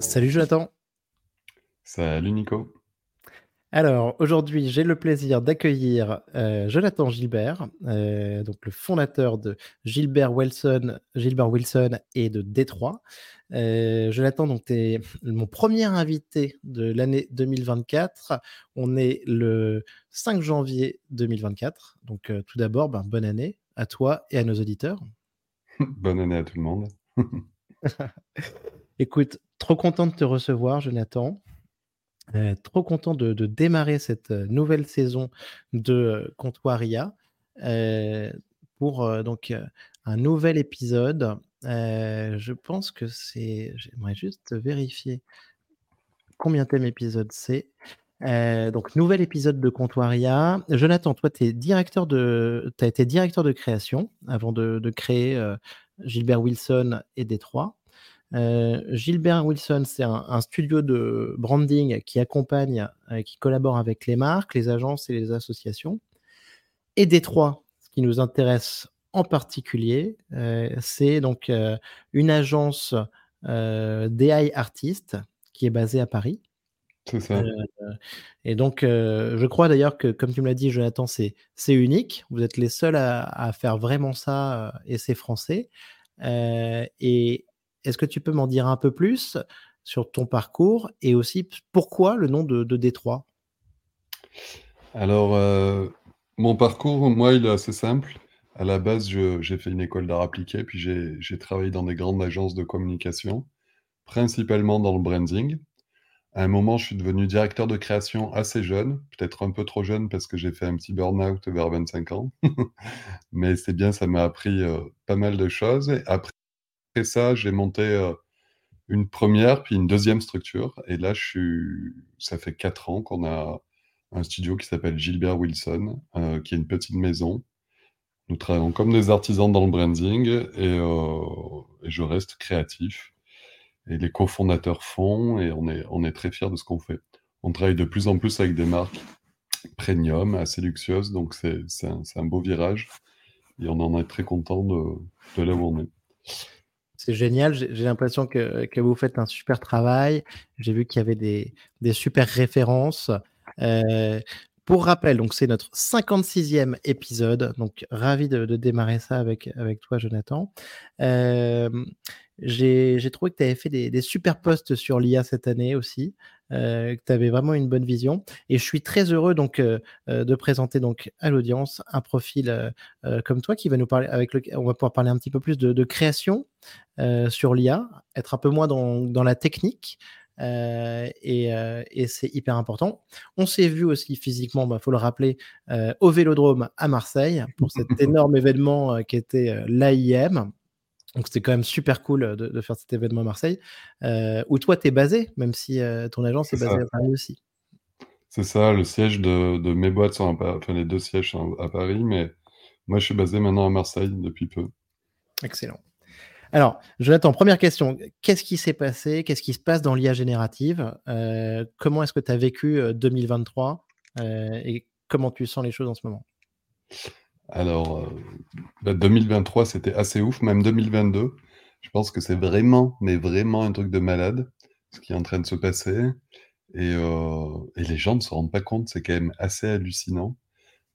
Salut Jonathan. Salut Nico. Alors aujourd'hui, j'ai le plaisir d'accueillir euh, Jonathan Gilbert, euh, donc le fondateur de Gilbert Wilson, Gilbert Wilson et de Détroit. Euh, Jonathan, donc tu es mon premier invité de l'année 2024. On est le 5 janvier 2024. Donc tout d'abord, ben, bonne année à toi et à nos auditeurs. bonne année à tout le monde. Écoute, trop content de te recevoir, Jonathan. Euh, trop content de, démarrer cette euh, nouvelle saison de euh, Comptoiria pour donc un nouvel épisode. je pense que c'est. J'aimerais juste vérifier combien thème épisode c'est. donc, nouvel épisode de Comptoiria. Jonathan, toi, tu de, as été directeur de création avant de créer Gilbert Wilson et Détroit. Euh, Gilbert Wilson, c'est un, studio de branding qui accompagne, euh, qui collabore avec les marques, les agences et les associations. Et Détroit, ce qui nous intéresse en particulier, euh, c'est donc une agence DI artiste qui est basée à Paris. C'est ça. et donc, je crois d'ailleurs que, comme tu me l'as dit, Jonathan, c'est unique. Vous êtes les seuls à, à faire vraiment ça et c'est français. et est-ce que tu peux m'en dire un peu plus sur ton parcours et aussi pourquoi le nom de, Détroit? Alors, euh, mon parcours, moi, il est assez simple. À la base, j'ai fait une école d'art appliqué, puis j'ai travaillé dans des grandes agences de communication, principalement dans le branding. À un moment, je suis devenu directeur de création assez jeune, peut-être un peu trop jeune parce que j'ai fait un petit burn-out vers 25 ans. Mais c'est bien, ça m'a appris euh, pas mal de choses. Après, après ça, j'ai monté euh, une première, puis une deuxième structure. Et là, je suis... ça fait quatre ans qu'on a un studio qui s'appelle Gilbert Wilson, euh, qui est une petite maison. Nous travaillons comme des artisans dans le branding et, euh, je reste créatif. Et les cofondateurs font et on est, on est très fiers de ce qu'on fait. On travaille de plus en plus avec des marques premium, assez luxueuses, donc c'est un, un, beau virage et on en est très content de, de là où on est. C'est génial. J'ai l'impression que, vous faites un super travail. J'ai vu qu'il y avait des, super références. Euh, pour rappel, c'est notre 56e épisode. Donc ravi de, démarrer ça avec, avec toi, Jonathan. Euh, j'ai trouvé que tu avais fait des, super posts sur l'IA cette année aussi, euh, que tu avais vraiment une bonne vision. Et je suis très heureux donc euh, euh, de présenter donc à l'audience un profil comme toi qui va nous parler avec le, on va pouvoir parler un petit peu plus de, création sur l'IA, être un peu moins dans, la technique. et, c'est hyper important. On s'est vu aussi physiquement, il bah, faut le rappeler, au Vélodrome à Marseille pour cet énorme événement qui était l'AIM, donc c'était quand même super cool de, faire cet événement à Marseille, où toi tu es basé, même si ton agence est, basée à Paris aussi? C'est ça, le siège de, mes boîtes sont à Paris, enfin les deux sièges sont à Paris, mais moi je suis basé maintenant à Marseille depuis peu. Excellent. Alors, Jonathan, première question. Qu'est-ce qui s'est passé? Qu'est-ce qui se passe dans l'IA générative? Comment est-ce que tu as vécu 2023 Et comment tu sens les choses en ce moment? Alors, 2023, euh, bah, c'était assez ouf, même 2022. Je pense que c'est vraiment, mais vraiment un truc de malade, ce qui est en train de se passer. Et, euh, les gens ne se rendent pas compte, c'est quand même assez hallucinant.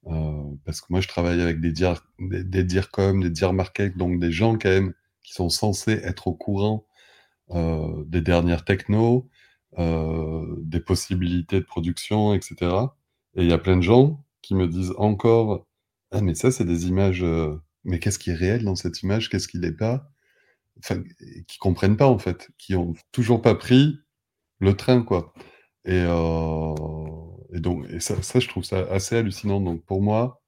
Euh, parce que moi, je travaille avec des, dir, des, des DIRCOM, des DIRMarket, donc des gens quand même qui sont censés être au courant des dernières technos, des possibilités de production, etc. Et il y a plein de gens qui me disent encore ah, mais ça, c'est des images, euh, mais qu'est-ce qui est réel dans cette image? Qu'est-ce qui l'est pas? Enfin, qui comprennent pas, en fait, qui ont toujours pas pris le train, quoi. Et euh, donc et ça ça, je trouve ça assez hallucinant. Donc pour moi,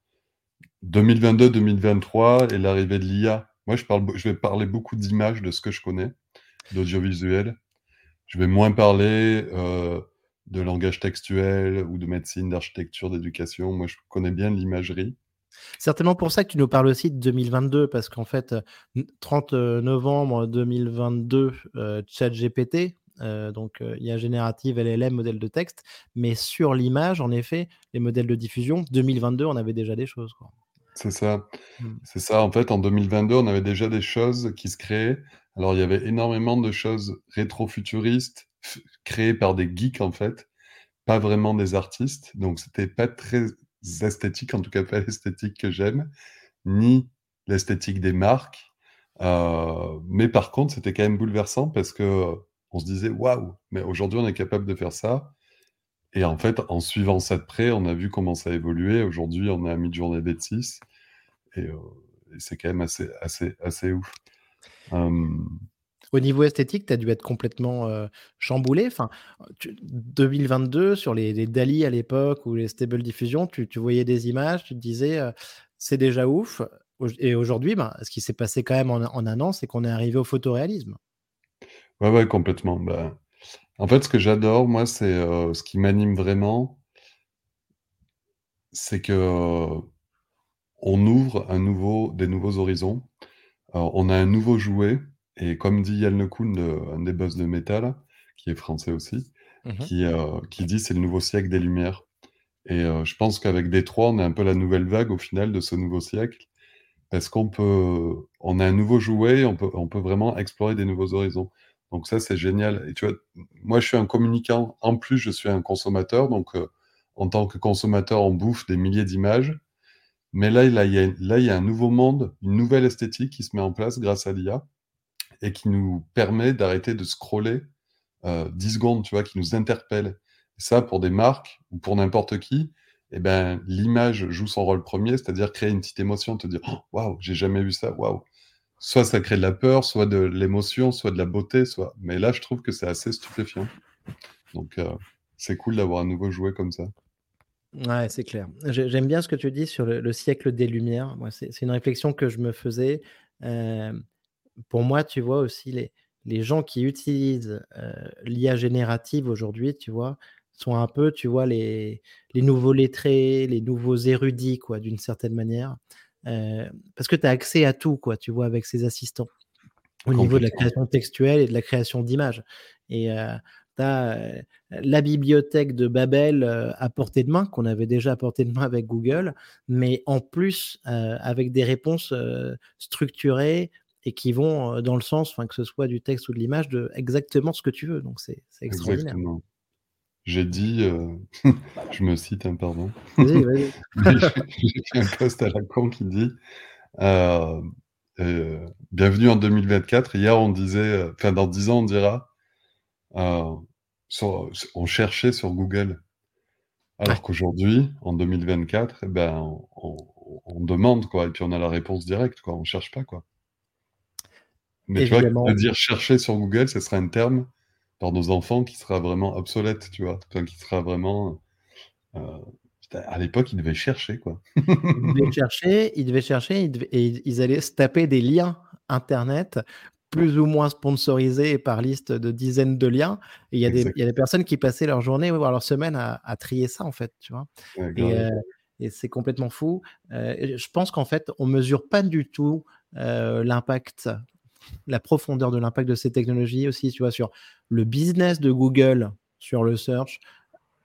2022-2023 et l'arrivée de l'IA. Moi, je parle je vais parler beaucoup d'images, de ce que je connais, d'audiovisuel. Je vais moins parler, euh, de langage textuel ou de médecine, d'architecture, d'éducation. Moi, je connais bien l'imagerie. Certainement pour ça que tu nous parles aussi de 2022, parce qu'en fait, 30 euh, novembre 2022, euh, ChatGPT, euh, donc IA générative, LLM, modèle de texte, mais sur l'image, en effet, les modèles de diffusion, 2022, on avait déjà des choses. C'est ça. Mmh. C'est ça. En fait, en 2022, on avait déjà des choses qui se créaient. Alors, il y avait énormément de choses rétro-futuristes, créés par des geeks en fait, pas vraiment des artistes. Donc c'était pas très esthétique, en tout cas pas l'esthétique que j'aime, ni l'esthétique des marques. Euh, mais par contre, c'était quand même bouleversant parce que on se disait waouh, mais aujourd'hui on est capable de faire ça. Et en fait, en suivant ça de près, on a vu comment ça a évolué. Aujourd'hui, on est à mi-journée B6 et, euh, et c'est quand même assez, assez, assez ouf. Au niveau esthétique, tu as dû être complètement chamboulé. Enfin, 2022, sur les, Dali à l'époque ou les Stable Diffusion, tu, voyais des images, tu te disais c'est déjà ouf. Et aujourd'hui, ben, ce qui s'est passé quand même en, un an, c'est qu'on est arrivé au photoréalisme. Ouais, ouais, complètement. Bah, en fait, ce que j'adore, moi, c'est ce qui m'anime vraiment, c'est que on ouvre un nouveau, des nouveaux horizons. On a un nouveau jouet, et comme dit Yann LeCun, un des boss de métal, qui est français aussi, mmh qui, euh, qui dit c'est le nouveau siècle des Lumières. Et je pense qu'avec Détroit, on est un peu la nouvelle vague au final de ce nouveau siècle, parce qu'on peut, on a un nouveau jouet, on peut, on peut vraiment explorer des nouveaux horizons. Donc ça, c'est génial. Et tu vois, moi, je suis un communicant. En plus, je suis un consommateur. Donc, euh, en tant que consommateur, on bouffe des milliers d'images. Mais là, là, il y a, là, il y a un nouveau monde, une nouvelle esthétique qui se met en place grâce à l'IA et qui nous permet d'arrêter de scroller euh, 10 secondes, tu vois, qui nous interpelle. Et ça, pour des marques ou pour n'importe qui, eh ben, l'image joue son rôle premier, c'est-à-dire créer une petite émotion, te dire, oh, waouh, j'ai jamais vu ça, waouh soit ça crée de la peur, soit de l'émotion, soit de la beauté, soit. Mais là, je trouve que c'est assez stupéfiant. Donc, euh, c'est cool d'avoir un nouveau jouet comme ça. Ouais, c'est clair. J'aime bien ce que tu dis sur le, siècle des Lumières. Moi, c'est une réflexion que je me faisais. Euh, pour moi, tu vois aussi les, les gens qui utilisent euh, l'IA générative aujourd'hui, tu vois, sont un peu, tu vois, les, les nouveaux lettrés, les nouveaux érudits, quoi, d'une certaine manière. Euh, parce que tu as accès à tout, quoi, tu vois, avec ces assistants, au niveau de la création textuelle et de la création d'images. Et euh, tu as euh, la bibliothèque de Babel à portée de main, qu'on avait déjà à portée de main avec Google, mais en plus avec des réponses structurées et qui vont dans le sens, que ce soit du texte ou de l'image, de exactement ce que tu veux. Donc c'est extraordinaire. Exactement. J'ai dit, euh, je me cite, un hein, pardon. J'ai fait un post à la con qui dit euh, euh, Bienvenue en 2024. Hier, on disait, enfin, dans 10 ans, on dira sur, on cherchait sur Google. Alors qu'aujourd'hui, en 2024, eh ben, on, on, demande, quoi, et puis on a la réponse directe, quoi. On cherche pas, quoi. Mais tu vois, dire chercher sur Google, ce serait un terme par nos enfants qui sera vraiment obsolète, tu vois. Enfin, qui sera vraiment. Euh, à l'époque, ils devaient chercher, quoi. ils devaient chercher, ils devaient chercher, et ils allaient se taper des liens Internet plus ou moins sponsorisés par liste de dizaines de liens. Et il y, a des, y a des personnes qui passaient leur journée, voire leur semaine à, trier ça, en fait, tu vois. Euh, et, c'est complètement fou. Euh, je pense qu'en fait, on mesure pas du tout l'impact la profondeur de l'impact de ces technologies aussi, tu vois, sur le business de Google, sur le search,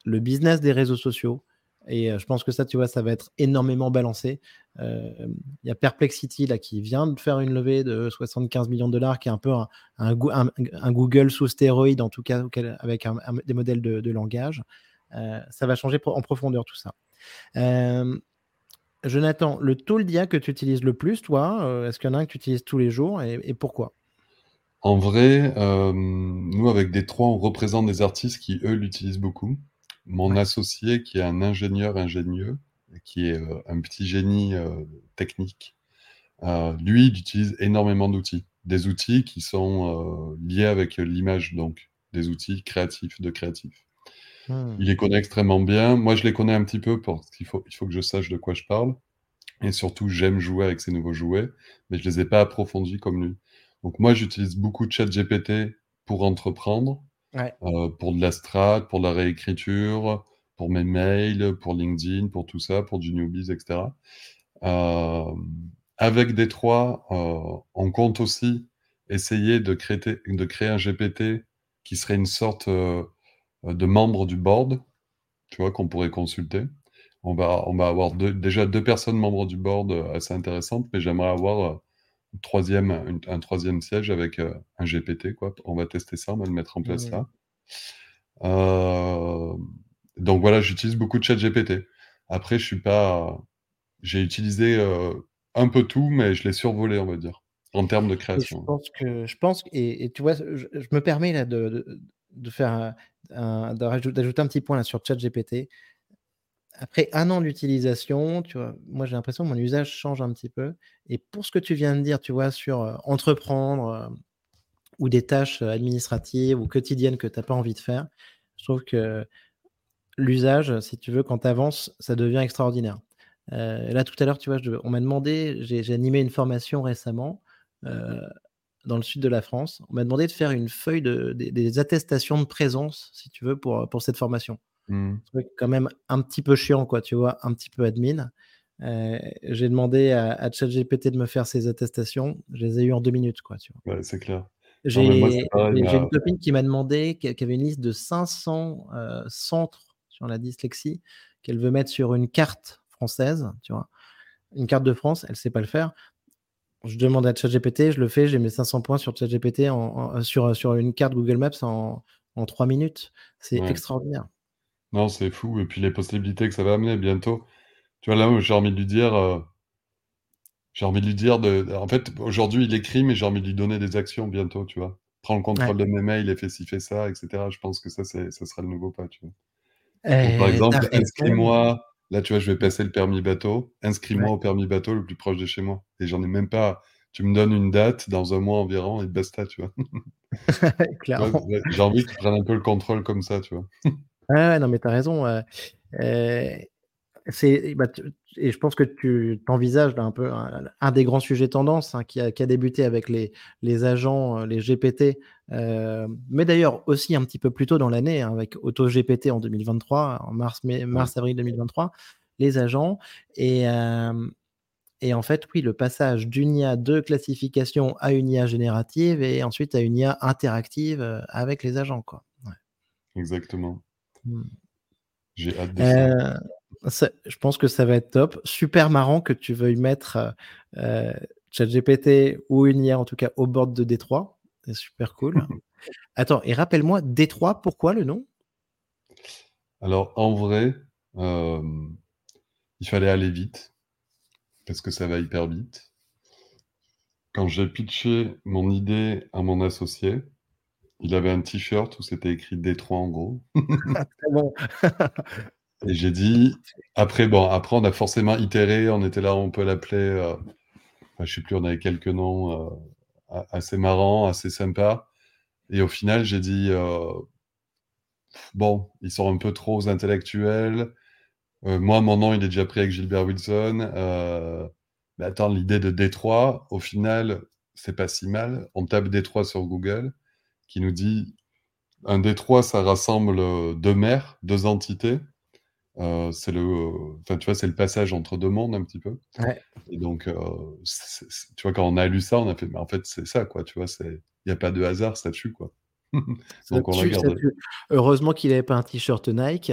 le business des réseaux sociaux. Et euh, je pense que ça, tu vois, ça va être énormément balancé. Euh, il y a Perplexity là, qui vient de faire une levée de 75 millions de dollars, qui est un peu un, Google sous stéroïde, en tout cas, avec des modèles de, langage. Euh, ça va changer en profondeur tout ça. Jonathan, le tool d'IA que tu utilises le plus, toi, euh, est-ce qu'il y en a un que tu utilises tous les jours et, pourquoi? En vrai, euh, nous, avec des trois, on représente des artistes qui, eux, l'utilisent beaucoup. Mon associé, qui est un ingénieur ingénieux, qui est euh, un petit génie technique, lui, il utilise énormément d'outils. Des outils qui sont liés avec l'image, donc des outils créatifs, de créatifs. Hmm. Il les connaît extrêmement bien. Moi, je les connais un petit peu parce qu'il faut, il faut que je sache de quoi je parle. Et surtout, j'aime jouer avec ces nouveaux jouets, mais je ne les ai pas approfondis comme lui. Donc moi, j'utilise beaucoup de chat GPT pour entreprendre, euh, pour de la strat, pour de la réécriture, pour mes mails, pour LinkedIn, pour tout ça, pour du newbies, etc. Euh, avec Détroit, euh, on compte aussi essayer de créer, de créer un GPT qui serait une sorte euh, de membres du board, tu vois, qu'on pourrait consulter. On va, on va avoir déjà deux personnes membres du board euh, assez intéressantes, mais j'aimerais avoir euh, un troisième, un troisième siège avec un GPT. Quoi. On va tester ça, on va le mettre en place là. donc voilà, j'utilise beaucoup de ChatGPT. Après, je suis pas. J'ai utilisé un peu tout, mais je l'ai survolé, on va dire, en termes de création. je pense que, je pense, et, tu vois, je, me permets là de, de, faire d'ajouter un petit point là sur ChatGPT. Après un an d'utilisation, tu vois, moi j'ai l'impression que mon usage change un petit peu. Et pour ce que tu viens de dire, tu vois, sur entreprendre ou des tâches administratives ou quotidiennes que tu n'as pas envie de faire, je trouve que l'usage, si tu veux, quand tu avances, ça devient extraordinaire. Euh, là, tout à l'heure, tu vois, on m'a demandé, j'ai animé une formation récemment euh, dans le sud de la France. On m'a demandé de faire une feuille de, des, attestations de présence, si tu veux, pour, pour cette formation. Mmh. C'est quand même un petit peu chiant, quoi, tu vois, un petit peu admin. Euh, j'ai demandé à, à, ChatGPT de me faire ces attestations. Je les ai eues en deux minutes, quoi, tu vois. Ouais, c'est clair. J'ai une copine qui m'a demandé, qui, avait une liste de 500 centres sur la dyslexie qu'elle veut mettre sur une carte française, tu vois, une carte de France, elle sait pas le faire. Je demande à ChatGPT, je le fais, j'ai mes 500 points sur ChatGPT en, sur, sur une carte Google Maps en, en 3 minutes. C'est extraordinaire. Non, c'est fou. Et puis les possibilités que ça va amener bientôt. Tu vois, là, j'ai envie de lui dire, euh, j'ai envie de lui dire, de, en fait, aujourd'hui, il écrit, mais j'ai envie de lui donner des actions bientôt, tu vois. Prends le contrôle de mes mails et fais ci, fais ça, etc. Je pense que ça, ça sera le nouveau pas, tu vois par exemple, inscris-moi. Là, tu vois, je vais passer le permis bateau. Inscris-moi au permis bateau le plus proche de chez moi. Et j'en ai même pas. Tu me donnes une date dans un mois environ et basta, tu vois. J'ai envie que tu prennes un peu le contrôle comme ça, tu vois. ouais, non, mais tu as raison. Euh, c'est, bah, et je pense que tu t'envisages un peu un, des grands sujets tendance hein, qui, a, qui, a, débuté avec les, les agents, euh, les GPT, euh, mais d'ailleurs aussi un petit peu plus tôt dans l'année hein, avec AutoGPT en 2023, en mars, mars avril 2023, les agents et euh, et en fait, oui, le passage d'une IA de classification à une IA générative et ensuite à une IA interactive avec les agents. Quoi. Exactement. Mmh. J'ai hâte de ça je pense que ça va être top. Super marrant que tu veuilles mettre euh, euh ChatGPT ou une IA en tout cas au bord de Détroit. C'est super cool. Attends, et rappelle-moi, Détroit, pourquoi le nom? Alors, en vrai, euh, il fallait aller vite parce que ça va hyper vite. Quand j'ai pitché mon idée à mon associé, il avait un t-shirt où c'était écrit Détroit en gros. Ah, bon. Et j'ai dit, après, bon, après, on a forcément itéré, on était là, on peut l'appeler, euh, enfin, je sais plus, on avait quelques noms euh, assez marrants, assez sympas. Et au final, j'ai dit, euh, bon, ils sont un peu trop intellectuels. moi, mon nom, il est déjà pris avec Gilbert Wilson. mais attends, l'idée de Détroit, au final, c'est pas si mal. On tape Détroit sur Google, qui nous dit, un Détroit, ça rassemble deux mers, deux entités. Euh, c'est le, enfin, tu vois, c'est le passage entre deux mondes un petit peu. Et donc, euh, tu vois, quand on a lu ça, on a fait, mais en fait, c'est ça, quoi. Tu vois, c'est, il n'y a pas de hasard, ça tue, quoi. donc on Heureusement qu'il n'avait pas un t-shirt Nike.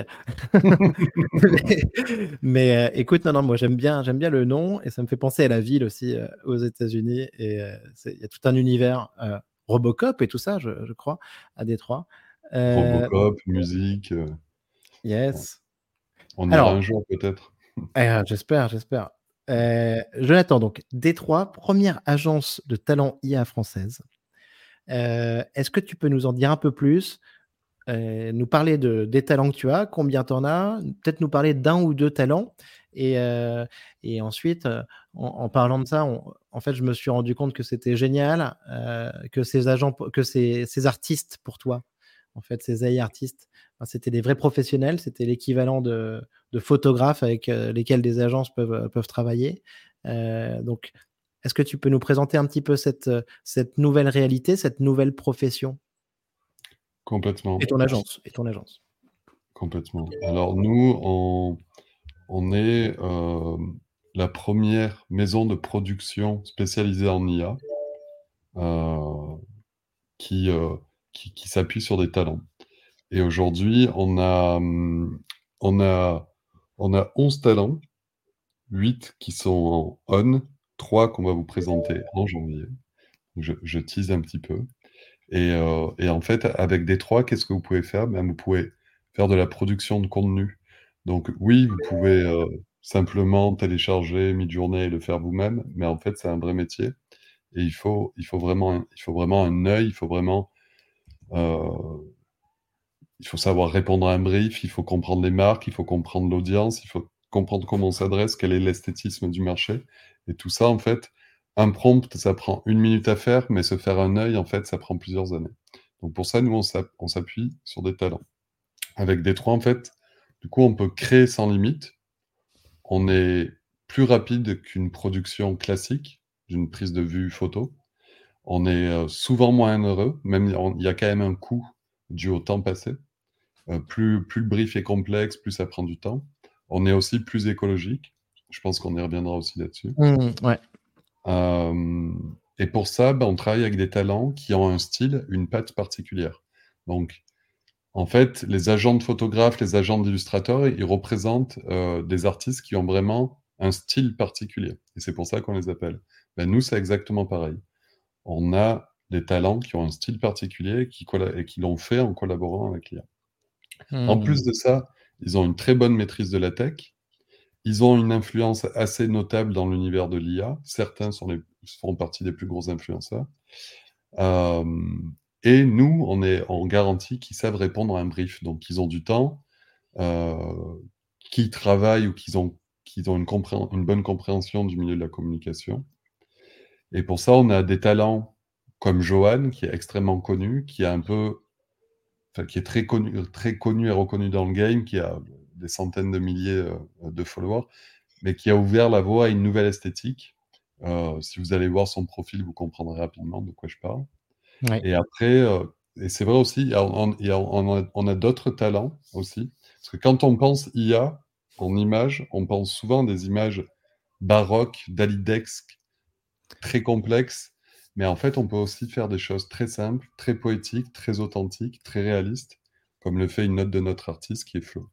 mais, euh, écoute, non, non, moi j'aime bien, j'aime bien le nom et ça me fait penser à la ville aussi aux États-Unis et il y a tout un univers Robocop et tout ça, je, je crois, à Détroit. Robocop, musique. Yes. On ira un jour peut-être. Eh, j'espère, j'espère. Euh, Jonathan, donc Détroit, première agence de talent IA française. Euh, est-ce que tu peux nous en dire un peu plus euh, Nous parler de, des talents que tu as, combien tu en as Peut-être nous parler d'un ou deux talents. Et, et ensuite, en, parlant de ça, en fait, je me suis rendu compte que c'était génial que ces agents, que ces, ces artistes pour toi, en fait, ces AI artistes, c'était des vrais professionnels, c'était l'équivalent de, photographes avec euh, lesquels des agences peuvent, euh, peuvent travailler. Euh, donc, est-ce que tu peux nous présenter un petit peu cette, cette nouvelle réalité, cette nouvelle profession? Complètement. Et ton agence. Et ton agence. Complètement. Alors, nous, on, on est la première maison de production spécialisée en IA qui, qui, qui s'appuie sur des talents. Et aujourd'hui, on a, hum, on, a, on a 11 talents, 8 qui sont en on, 3 qu'on va vous présenter en janvier. Je, tease un petit peu. Et, et en fait, avec Détroit, qu'est-ce que vous pouvez faire? Ben, Vous pouvez faire de la production de contenu. Donc oui, vous pouvez simplement télécharger Midjourney et le faire vous-même, mais en fait, c'est un vrai métier. Et il faut, il faut, vraiment, il faut vraiment un œil, il faut vraiment il faut savoir répondre à un brief, il faut comprendre les marques, il faut comprendre l'audience, il faut comprendre comment on s'adresse, quel est l'esthétisme du marché. Et tout ça, en fait, un prompt, ça prend une minute à faire, mais se faire un œil, en fait, ça prend plusieurs années. Donc pour ça, nous, on s'appuie sur des talents. Avec D3, en fait, du coup, on peut créer sans limite. On est plus rapide qu'une production classique d'une prise de vue photo. On est euh, souvent moins heureux, même il y a quand même un coût dû au temps passé. Euh, plus, plus le brief est complexe, plus ça prend du temps. On est aussi plus écologique. Je pense qu'on y reviendra aussi là-dessus. Mmh, ouais. Euh, et pour ça, ben, on travaille avec des talents qui ont un style, une patte particulière. Donc, en fait, les agents de photographes, les agents d'illustrateurs, ils représentent euh, des artistes qui ont vraiment un style particulier. Et c'est pour ça qu'on les appelle. Ben, nous, c'est exactement pareil. On a des talents qui ont un style particulier qui et qui l'ont fait en collaborant avec l'IA. En mmh. plus de ça, ils ont une très bonne maîtrise de la tech. Ils ont une influence assez notable dans l'univers de l'IA. Certains sont les, font partie des plus gros influenceurs. Euh, et nous, on est en garantie qu'ils savent répondre à un brief. Donc, ils ont du temps, euh, qu'ils travaillent ou qu'ils ont, qu'ils ont une, une, bonne compréhension du milieu de la communication. Et pour ça, on a des talents comme Johan, qui est extrêmement connu, qui a un peu qui est très connu, très connu et reconnu dans le game, qui a des centaines de milliers euh, de followers, mais qui a ouvert la voie à une nouvelle esthétique. Euh, si vous allez voir son profil, vous comprendrez rapidement de quoi je parle. Et après, euh, et c'est vrai aussi, on, on a, d'autres talents aussi. Parce que quand on pense IA en images, on pense souvent des images baroques, dalidesques, très complexes, mais en fait, on peut aussi faire des choses très simples, très poétiques, très authentiques, très réalistes, comme le fait une note de notre artiste qui est Flo.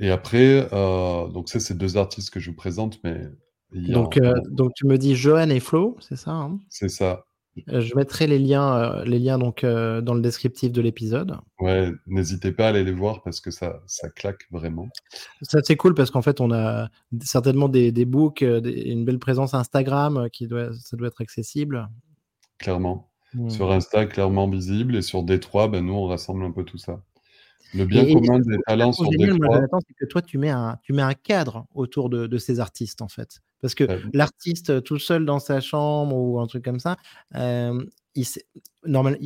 Et après, euh, donc ça, c'est deux artistes que je vous présente, mais... Donc, euh, donc tu me dis Johan et Flo, c'est ça hein? C'est ça. Euh, je mettrai les liens, euh, les liens donc, euh, dans le descriptif de l'épisode. Ouais, n'hésitez pas à aller les voir parce que ça, ça claque vraiment. Ça, c'est cool parce qu'en fait, on a certainement des, des books, une belle présence Instagram, qui doit, ça doit être accessible. Clairement. Mmh. Sur Insta, clairement visible. Et sur D3, ben, nous, on rassemble un peu tout ça. Le bien commun des talents sur D3. c'est que toi, tu mets, un, tu mets un cadre autour de, de ces artistes, en fait. Parce que l'artiste tout seul dans sa chambre ou un truc comme ça, euh, il, normal,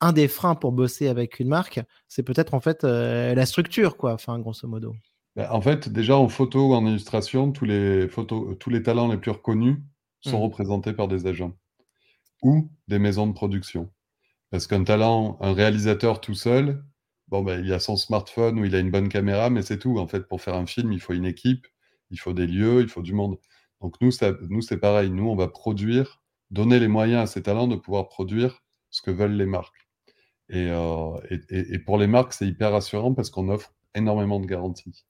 un des freins pour bosser avec une marque, c'est peut-être en fait euh, la structure, quoi, enfin, grosso modo. Bah, en fait, déjà en photo ou en illustration, tous les, photos, tous les talents les plus reconnus sont mmh. représentés par des agents ou des maisons de production. Parce qu'un talent, un réalisateur tout seul, bon, ben, il a son smartphone ou il a une bonne caméra, mais c'est tout. En fait, pour faire un film, il faut une équipe, il faut des lieux, il faut du monde. Donc nous, nous c'est pareil. Nous, on va produire, donner les moyens à ces talents de pouvoir produire ce que veulent les marques. Et, euh, pour les marques, c'est hyper rassurant parce qu'on offre énormément de garanties.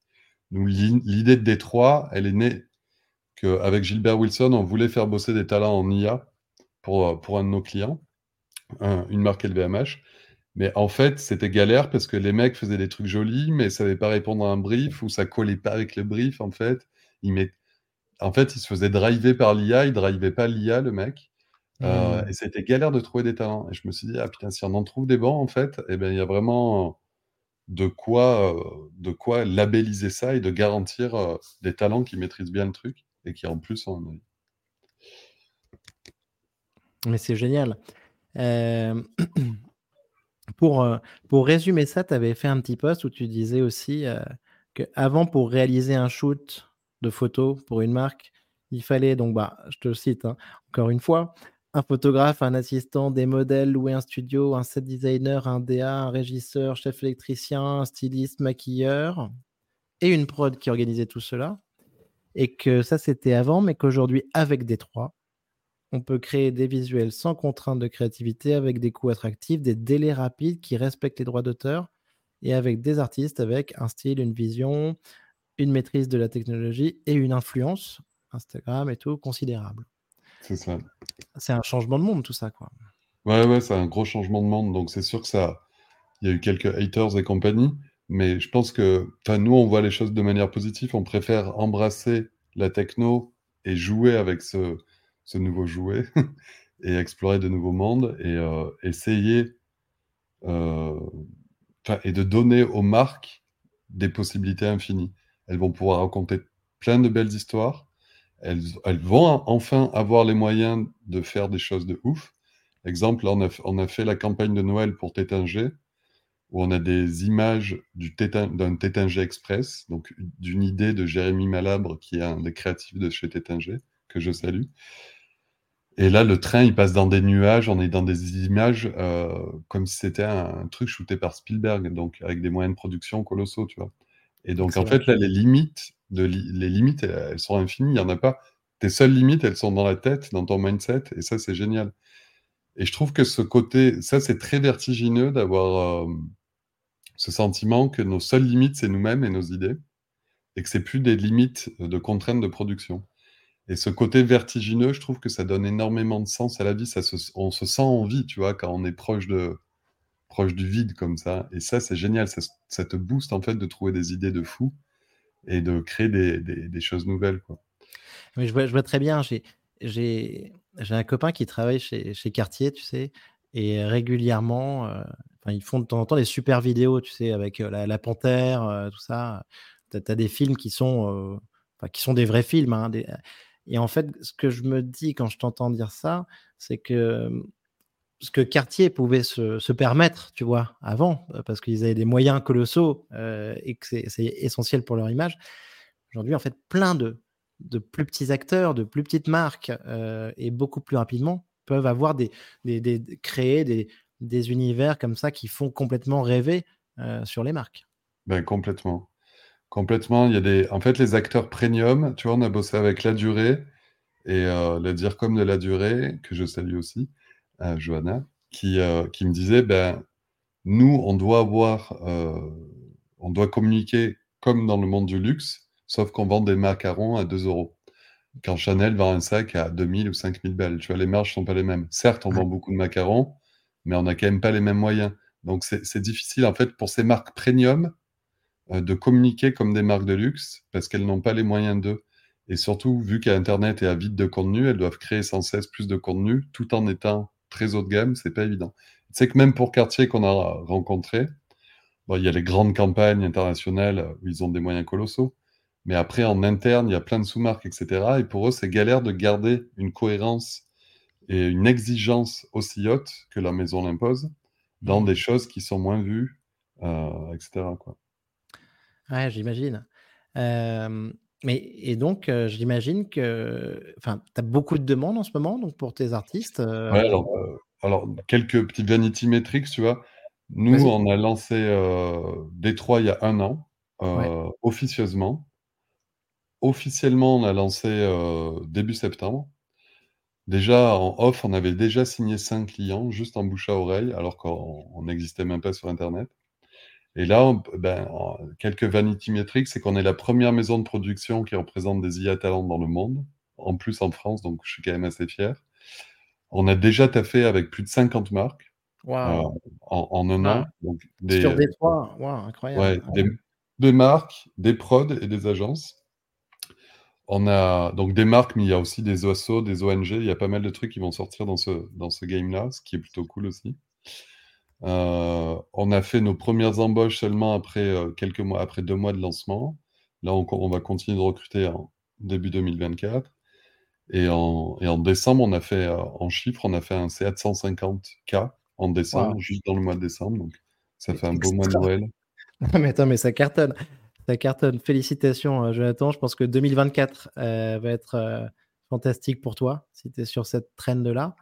Nous, l'idée de Détroit, elle est née qu'avec Gilbert Wilson, on voulait faire bosser des talents en IA pour, pour un de nos clients, une marque LVMH. Mais en fait, c'était galère parce que les mecs faisaient des trucs jolis, mais ne savaient pas répondre à un brief ou ça collait pas avec le brief, en fait. Met, en fait, il se faisait driver par l'IA, il drivait pas l'IA, le mec. Euh, mmh. et c'était galère de trouver des talents. Et je me suis dit, ah putain, si on en trouve des bons, en fait, eh ben, il y a vraiment de quoi, euh, de quoi labelliser ça et de garantir euh, des talents qui maîtrisent bien le truc et qui en plus ont un Mais c'est génial. pour, pour résumer ça, tu avais fait un petit post où tu disais aussi que avant pour réaliser un shoot de photos pour une marque, il fallait, donc bah, je te cite hein, encore une fois, un photographe, un assistant, des modèles, louer un studio, un set designer, un DA, un régisseur, chef électricien, un styliste, maquilleur, et une prod qui organisait tout cela. Et que ça, c'était avant, mais qu'aujourd'hui, avec Détroit, on peut créer des visuels sans contrainte de créativité, avec des coûts attractifs, des délais rapides qui respectent les droits d'auteur, et avec des artistes avec un style, une vision, une maîtrise de la technologie et une influence, Instagram et tout, considérable. C'est ça. C'est un changement de monde, tout ça, quoi. Ouais, ouais, c'est un gros changement de monde, donc c'est sûr que ça il y a eu quelques haters et compagnie, mais je pense que enfin, nous, on voit les choses de manière positive. On préfère embrasser la techno et jouer avec ce ce nouveau jouet et explorer de nouveaux mondes et heu, essayer, enfin et de donner aux marques des possibilités infinies. Elles vont pouvoir raconter plein de belles histoires. Elles vont enfin avoir les moyens de faire des choses de ouf. Exemple, on a on a fait la campagne de Noël pour Tétinger, où on a des images d'un Tétinger Express, donc d'une idée de Jérémy Malabre, qui est un des créatifs de chez Tétinger, que je salue. Et là, le train, il passe dans des nuages, on est dans des images, heu, comme si c'était un un truc shooté par Spielberg, donc avec des moyens de production colossaux, tu vois? Et donc en fait, là, les limites de l'i les limites, elles elles sont infinies, il y en a pas. Tes seules limites, elles sont dans la tête, dans ton mindset et ça, c'est génial. Et je trouve que ce côté ça, c'est très vertigineux d'avoir, hem, ce sentiment que nos seules limites, c'est nous-mêmes et nos idées et que c'est plus des limites, de contraintes de production. Et ce côté vertigineux, je trouve que ça donne énormément de sens à la vie. Ça se on se sent en vie, tu vois? Quand on est proche de proche du vide comme ça et ça, c'est génial. Ça ça te booste, en fait, de trouver des idées de fou et de créer des choses nouvelles, quoi. Oui, je vois très bien. J'ai un copain qui travaille chez chez Cartier, tu sais? Et régulièrement, enfin, ils font de temps en temps des super vidéos, tu sais? Avec, heu, la panthère, heu, tout ça. Tu as des films qui sont, enfin, qui sont des vrais films, hein, et en fait, ce que je me dis quand je t'entends dire ça, c'est que, ce que Cartier pouvait se permettre, tu vois? Avant, heu, parce qu'ils avaient des moyens colossaux, heu et que c'est essentiel pour leur image. Aujourd'hui, en fait, plein de plus petits acteurs, de plus petites marques, heu et beaucoup plus rapidement, peuvent avoir des des créer des univers comme ça qui font complètement rêver, sur les marques. Ben, complètement. Complètement, il y a des en fait, les acteurs premium, tu vois, on a bossé avec Ladurée et heu, le DIRCOM de Ladurée, que je salue aussi, heu, Johanna, qui, heu, qui me disait: «Ben, nous, on doit avoir, heu, on doit communiquer comme dans le monde du luxe, sauf qu'on vend des macarons à 2 €. Quand Chanel vend un sac à 2 000 ou 5 000 balles, tu vois? Les marges sont pas les mêmes. Certes, on vend beaucoup de macarons, mais on a quand même pas les mêmes moyens. Donc c'est difficile, en fait, pour ces marques premium, heu, de communiquer comme des marques de luxe parce qu'elles n'ont pas les moyens d'eux et surtout, vu qu'internet est avide de contenu, elles doivent créer sans cesse plus de contenu tout en étant très haut de gamme, c'est pas évident. Tu sais que même pour Cartier qu'on a rencontré, bon, il y a les grandes campagnes internationales où ils ont des moyens colossaux, mais après en interne, il y a plein de sous-marques et cetera et pour eux, c'est galère de garder une cohérence et une exigence aussi haute que la maison l'impose, dans Mmh. des choses qui sont moins vues, heu et cetera, quoi. Ouais, j'imagine. Mais et donc, heu, j'imagine que tu as beaucoup de demandes en ce moment, donc pour tes artistes, Ouais, heu? alors, heu, alors quelques petites vanity metrics, tu vois? Nous, on a lancé, Détroit il y a 1 an, Ouais. officieusement. Officiellement, on a lancé, début septembre. Déjà, en off, on avait déjà signé 5 clients juste en bouche à oreille, alors qu'on on n'existait même pas sur internet. Et là, on ben, en quelques vanity metrics, c'est qu'on est la 1re maison de production qui représente des IA talents dans le monde, en plus en France, donc je suis quand même assez fier. On a déjà taffé avec plus de 50 marques, Waouh! en en 1 Ah! an, donc des, Sur heu Détroit? Waouh, incroyable. ouais, des des marques, des prods et des agences. On a donc des marques, mais il y a aussi des assos, des ONG, il y a pas mal de trucs qui vont sortir dans ce dans ce game-là, ce qui est plutôt cool aussi. Heu, on a fait nos 1res embauches seulement après, heu, quelques mois après 2 mois de lancement. Là, on on va continuer de recruter en début 2024 et en et en décembre, on a fait, heu, en chiffres, on a fait un CA de 150 K en décembre, juste dans le mois de décembre, donc ça fait un beau mois de! Noël. Mais attends, mais ça cartonne, ça cartonne. Félicitations, Jonathan. Je pense que 2024, heu, va être, fantastique pour toi, si tu es sur cette trend là.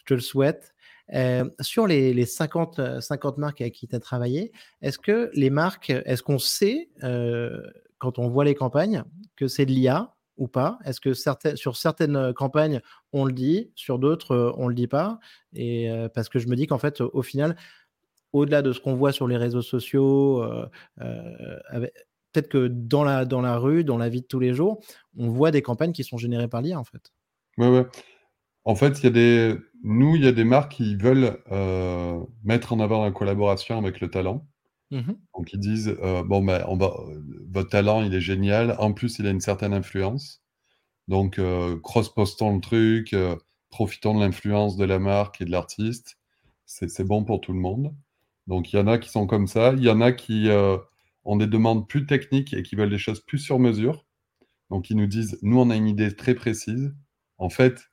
Je te le souhaite. Hem, sur les les 50, heu, 50 marques avec qui tu as travaillé, est-ce que les marques est-ce qu'on sait, heu, quand on voit les campagnes, que c'est de l'IA ou pas? Est-ce que sur certaines, campagnes, on le dit, sur d'autres, on le dit pas? Et parce que je me dis qu'en fait, au final, au-delà de ce qu'on voit sur les réseaux sociaux, peut-être que dans la dans la rue, dans la vie de tous les jours, on voit des campagnes qui sont générées par l'IA, en fait. Ouais, ouais. En fait, il y a des nous, il y a des marques qui veulent euh, mettre en avant la collaboration avec le talent. Mmh Donc, ils disent euh, Bon, ben, on va, votre talent, il est génial. En plus, il a une certaine influence. Donc, euh, cross-postons le truc, profitons de l'influence de la marque et de l'artiste. C'est bon pour tout le monde. Donc, il y en a qui sont comme ça. Il y en a qui ont des demandes plus techniques et qui veulent des choses plus sur mesure. Donc, ils nous disent Nous, on a une idée très précise. En fait,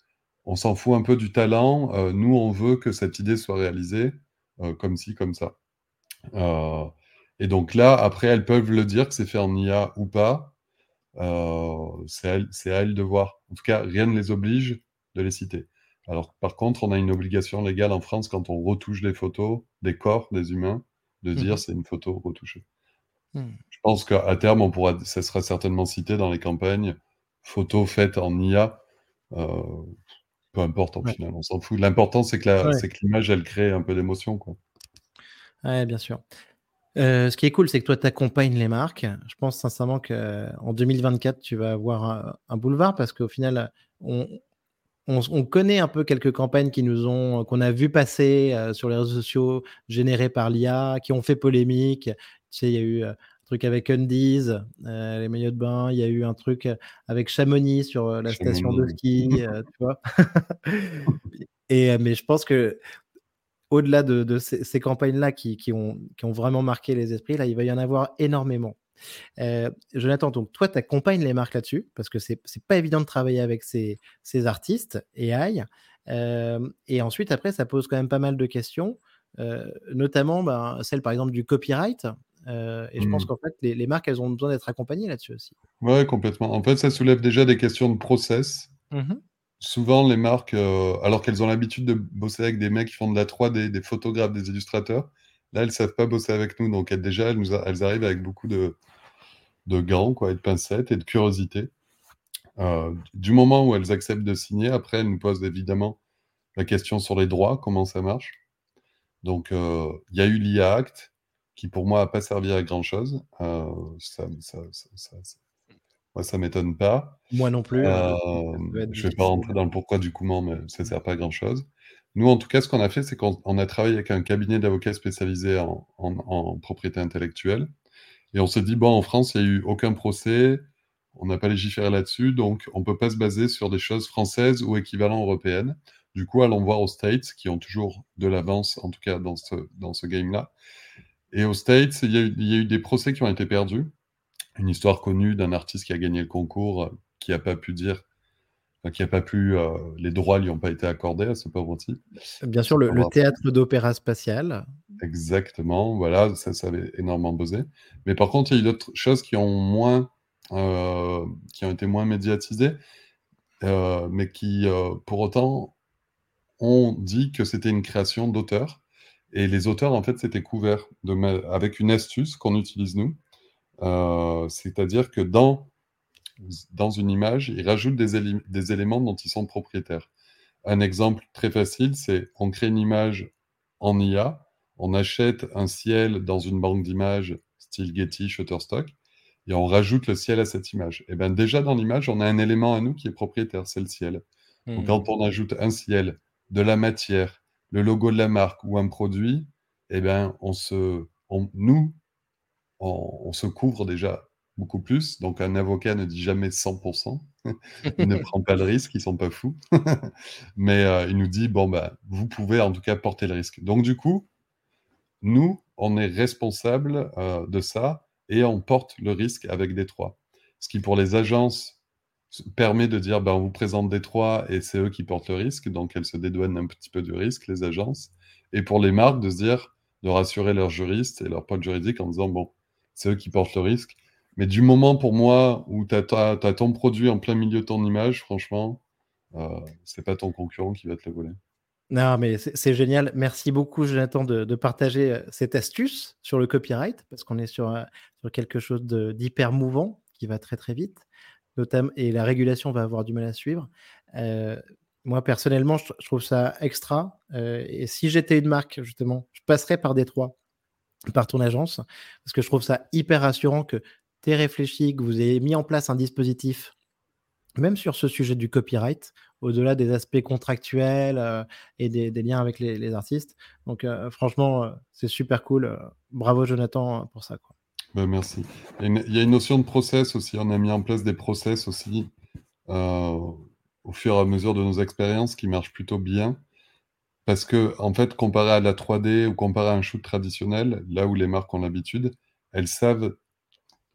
on s'en fout un peu du talent. Euh, nous, on veut que cette idée soit réalisée euh, comme ci, comme ça. Euh, et donc là, après, elles peuvent le dire que c'est fait en IA ou pas. c'est à, elles de voir. En tout cas, rien ne les oblige de les citer. Alors, par contre, on a une obligation légale en France quand on retouche les photos des corps des humains de dire mmh c'est une photo retouchée. Mmh. Je pense qu'à terme, on pourra, ça sera certainement cité dans les campagnes photos faites en IA. Peu importe, en final, on s'en fout. L'important, c'est que l'image, elle crée un peu d'émotion. Quoi. Ouais, bien sûr. Euh, ce qui est cool, c'est que toi, tu accompagnes les marques. Je pense sincèrement qu'en 2024, tu vas avoir un, boulevard parce qu'au final, on, on, connaît un peu quelques campagnes qui nous ont, qu'on a vu passer euh, sur les réseaux sociaux, générées par l'IA, qui ont fait polémique. Tu sais, il y a eu euh, truc avec Undies, euh, les maillots de bain. Il y a eu un truc euh, avec Chamonix sur euh, la station de ski, tu vois. Et, mais je pense que au-delà de, ces, campagnes-là qui, ont, qui, ont, vraiment marqué les esprits, là, il va y en avoir énormément. Jonathan, donc toi, tu accompagnes les marques là-dessus parce que c'est n'est pas évident de travailler avec ces, ces artistes AI. et ensuite, après, ça pose quand même pas mal de questions, notamment ben, celle par exemple du copyright. Euh, et je pense mmh. qu'en fait, les, marques, elles ont besoin d'être accompagnées là-dessus aussi. Oui, complètement. En fait, ça soulève déjà des questions de process. Mmh Souvent, les marques, euh, alors qu'elles ont l'habitude de bosser avec des mecs qui font de la 3D, des photographes, des illustrateurs, là, elles ne savent pas bosser avec nous. Donc, elles, déjà, elles, nous elles arrivent avec beaucoup de, de gants, quoi, et de pincettes et de curiosité. Euh, du moment où elles acceptent de signer, après, elles nous posent évidemment la question sur les droits, comment ça marche. Donc, il y a eu l'IA Act, qui pour moi n'a pas servi à grand chose. Euh, ça, ça, ça, moi, ça m'étonne pas. Moi non plus. Hein, euh, je ne vais pas rentrer dans le pourquoi du comment, mais ça ne sert pas à grand chose. Nous, en tout cas, ce qu'on a fait, c'est qu'on a travaillé avec un cabinet d'avocats spécialisé en, en, propriété intellectuelle. Et on s'est dit, bon, en France, il n'y a eu aucun procès, on n'a pas légiféré là-dessus, donc on ne peut pas se baser sur des choses françaises ou équivalentes européennes. Du coup, allons voir aux States, qui ont toujours de l'avance, en tout cas dans ce, dans ce game-là, et aux States, il y, a eu, des procès qui ont été perdus. Une histoire connue d'un artiste qui a gagné le concours, euh, qui n'a pas pu dire, qui n'a pas pu, euh, les droits lui ont pas été accordés à ce pauvre type. Bien sûr, le, théâtre d'opéra spatial. Exactement, voilà, ça, ça avait énormément buzzé. Mais par contre, il y a eu d'autres choses qui ont moins, euh, qui ont été moins médiatisées, mais qui, pour autant, ont dit que c'était une création d'auteur et les auteurs, en fait, c'était couvert de avec une astuce qu'on utilise nous. Euh, c'est-à-dire que dans, dans une image, ils rajoutent des, des, éléments dont ils sont propriétaires. Un exemple très facile, c'est on crée une image en IA, on achète un ciel dans une banque d'images style Getty, Shutterstock, et on rajoute le ciel à cette image. Et bien déjà dans l'image, on a un élément à nous qui est propriétaire, c'est le ciel. Donc mmh. quand on ajoute un ciel, de la matière, le logo de la marque ou un produit, eh ben, on se, nous, on, se couvre déjà beaucoup plus. Donc, un avocat ne dit jamais 100%. il ne prend pas le risque, ils sont pas fous. Mais euh, il nous dit, bon, bah, vous pouvez en tout cas porter le risque. Donc, du coup, nous, on est responsable euh, de ça et on porte le risque avec Détroit. Ce qui, pour les agences, permet de dire ben, on vous présente Détroit et c'est eux qui portent le risque, donc elles se dédouanent un petit peu du risque, les agences. Et pour les marques, de se dire, de rassurer leurs juristes et leurs potes juridiques en disant bon, c'est eux qui portent le risque. Mais du moment pour moi où tu as, ton produit en plein milieu de ton image, franchement, euh, c'est pas ton concurrent qui va te le voler. Non, mais c'est génial. Merci beaucoup, Jonathan, de, de, partager euh, cette astuce sur le copyright, parce qu'on est sur, euh, sur quelque chose d'hyper mouvant qui va très très vite et la régulation va avoir du mal à suivre. Euh, moi, personnellement, je, trouve ça extra. Euh, et si j'étais une marque, justement, je passerais par Détroit, par ton agence, parce que je trouve ça hyper rassurant que tu aies réfléchi, que vous ayez mis en place un dispositif même sur ce sujet du copyright, au-delà des aspects contractuels euh, et des, liens avec les, artistes. Donc, franchement, c'est super cool. bravo, Jonathan, pour ça. Ben, merci. Il y a une notion de process aussi. On a mis en place des process aussi au fur et à mesure de nos expériences qui marchent plutôt bien. Parce que, en fait, comparé à la 3D ou comparé à un shoot traditionnel, là où les marques ont l'habitude, elles savent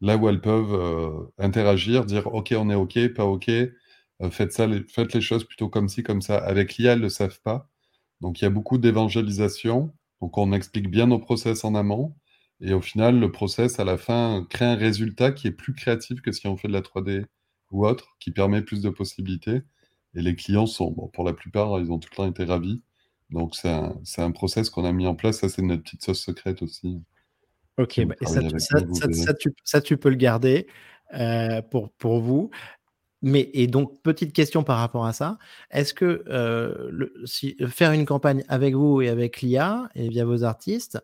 là où elles peuvent euh, interagir, dire OK, on est OK, pas OK, euh, faites, ça, faites les choses plutôt comme ci, comme ça. Avec l'IA, elles ne le savent pas. Donc il y a beaucoup d'évangélisation. Donc on explique bien nos process en amont. Et au final, le process, à la fin, crée un résultat qui est plus créatif que si on fait de la 3D ou autre, qui permet plus de possibilités. Et les clients sont, bon, pour la plupart, ils ont tout le temps été ravis. Donc c'est un, un process qu'on a mis en place. Ça, c'est notre petite sauce secrète aussi. Ok, bah, ça, tu, peux le garder euh, pour, pour vous. Mais, et donc, petite question par rapport à ça. Est-ce que euh, le, si, faire une campagne avec vous et avec l'IA et via vos artistes,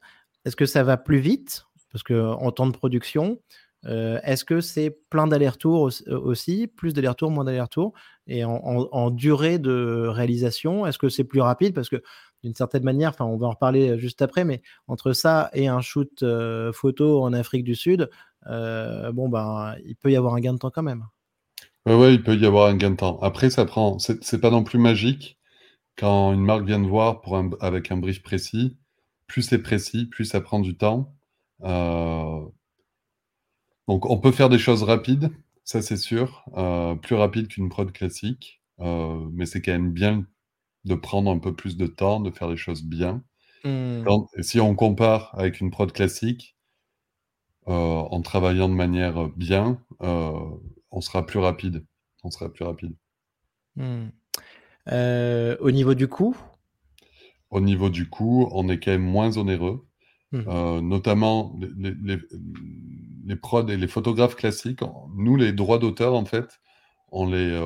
est-ce que ça va plus vite? Parce qu'en temps de production, euh, est-ce que c'est plein d'allers-retours aussi, plus d'allers-retours, moins d'allers-retours? Et en, durée de réalisation, est-ce que c'est plus rapide? Parce que d'une certaine manière, on va en reparler euh, juste après, mais entre ça et un shoot euh, photo en Afrique du Sud, euh, bon, ben, il peut y avoir un gain de temps quand même. Oui, il peut y avoir un gain de temps. Après, ça prend, c'est pas non plus magique quand une marque vient de voir avec un brief précis. Plus c'est précis, plus ça prend du temps. Donc, on peut faire des choses rapides, ça c'est sûr, plus rapide qu'une prod classique, mais c'est quand même bien de prendre un peu plus de temps, de faire les choses bien. Mmh. si on compare avec une prod classique, euh, en travaillant de manière bien, euh, on sera plus rapide. On sera plus rapide. Euh, au niveau du coût Au niveau du coût, on est quand même moins onéreux. Mmh. notamment les, les, prods et les photographes classiques. Nous, les droits d'auteur, en fait, on les,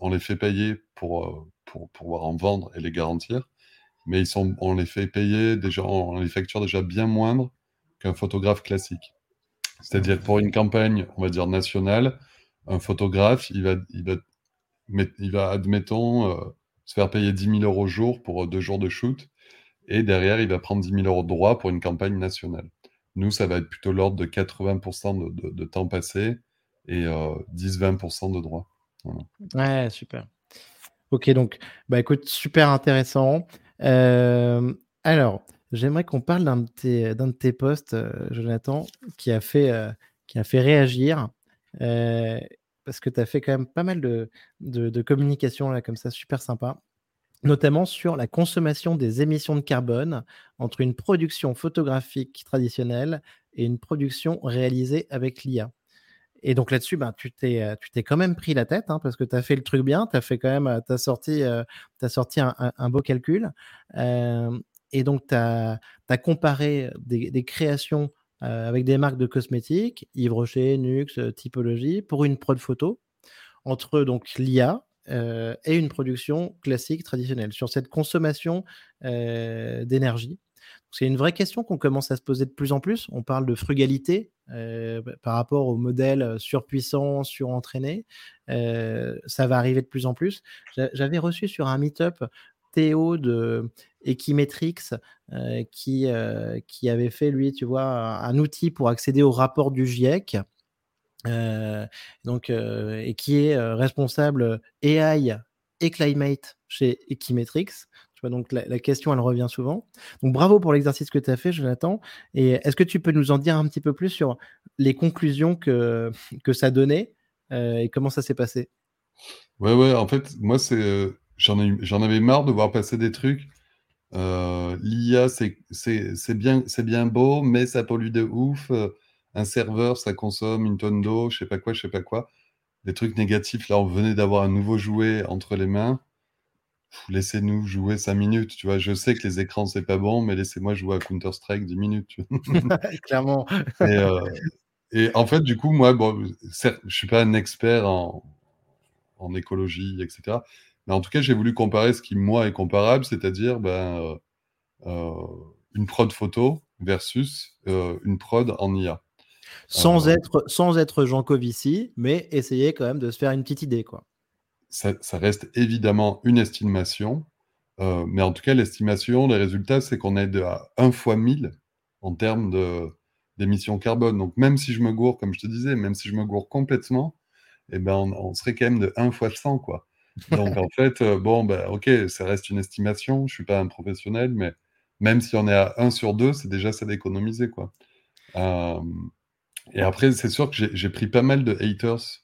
on les fait payer pour, pour pouvoir en vendre et les garantir. Mais ils sont, on les fait payer déjà, on les facture déjà bien moindre qu'un photographe classique. C'est-à-dire pour une campagne, on va dire nationale, un photographe, il va, il va, il va admettons, euh, se faire payer 10 000 euros au jour pour deux jours de shoot. Et derrière, il va prendre 10 000 euros de droits pour une campagne nationale. Nous, ça va être plutôt l'ordre de 80% de, temps passé et 10-20% euh, de droits. Ouais, super. Ok, donc, bah écoute, super intéressant. Euh, alors, j'aimerais qu'on parle d'un de de tes posts, euh, Jonathan, qui a fait, qui a fait réagir. parce que tu as fait quand même pas mal de, de, communication là, comme ça, super sympa notamment sur la consommation des émissions de carbone entre une production photographique traditionnelle et une production réalisée avec l'IA. Et donc là-dessus, ben, tu t'es, euh, tu t'es quand même pris la tête hein, parce que tu as fait le truc bien, tu as fait quand même, euh, sorti, euh, sorti un, beau calcul. et donc, tu as, comparé des, créations avec des marques de cosmétiques, Yves Rocher, Nux, Typologie, pour une prod photo, entre l'IA et une production classique traditionnelle, sur cette consommation d'énergie. C'est une vraie question qu'on commence à se poser de plus en plus. On parle de frugalité euh, par rapport au modèle euh, surpuissant, surentraîné. Euh, ça va arriver de plus en plus. J'avais reçu sur un meet-up Théo de Equimetrix qui, qui avait fait, lui, tu vois, un, outil pour accéder au rapport du GIEC. Donc, et qui est responsable AI et Climate chez Equimetrix donc la, question, elle revient souvent. Donc bravo pour l'exercice que tu as fait, Jonathan. Et est-ce que tu peux nous en dire un petit peu plus sur les conclusions que, que ça donnait euh, et comment ça s'est passé? Ouais, ouais, en fait, moi, c'est, euh, j'en, ai, j'en avais marre de voir passer des trucs. Euh, L'IA, c'est, bien, c'est bien beau, mais ça pollue de ouf. Un serveur, ça consomme une tonne d'eau, je sais pas quoi, je sais pas quoi. Des trucs négatifs, là, on venait d'avoir un nouveau jouet entre les mains laissez-nous jouer 5 minutes, tu vois. Je sais que les écrans, c'est pas bon, mais laissez-moi jouer à Counter-Strike 10 minutes. Clairement. Euh, et, en fait, du coup, moi, bon, certes, je suis pas un expert en, en, écologie, etc. Mais en tout cas, j'ai voulu comparer ce qui, moi, est comparable, c'est-à-dire ben, euh, euh, une prod photo versus une prod en IA. Sans, être, sans être Jean Covici, mais essayer quand même de se faire une petite idée, quoi. ça, reste évidemment une estimation, euh, mais en tout cas, l'estimation, les résultats, c'est qu'on est à 1 fois 1000 en termes d'émissions carbone. Donc, même si je me gourre, comme je te disais, même si je me gourre complètement, eh ben, on, serait quand même de 1 fois 100, quoi. Donc, en fait, euh, bon, ben, ok, ça reste une estimation. Je suis pas un professionnel, mais même si on est à 1 sur 2, c'est déjà ça d'économiser, quoi. Euh, et après, c'est sûr que j'ai pris pas mal de haters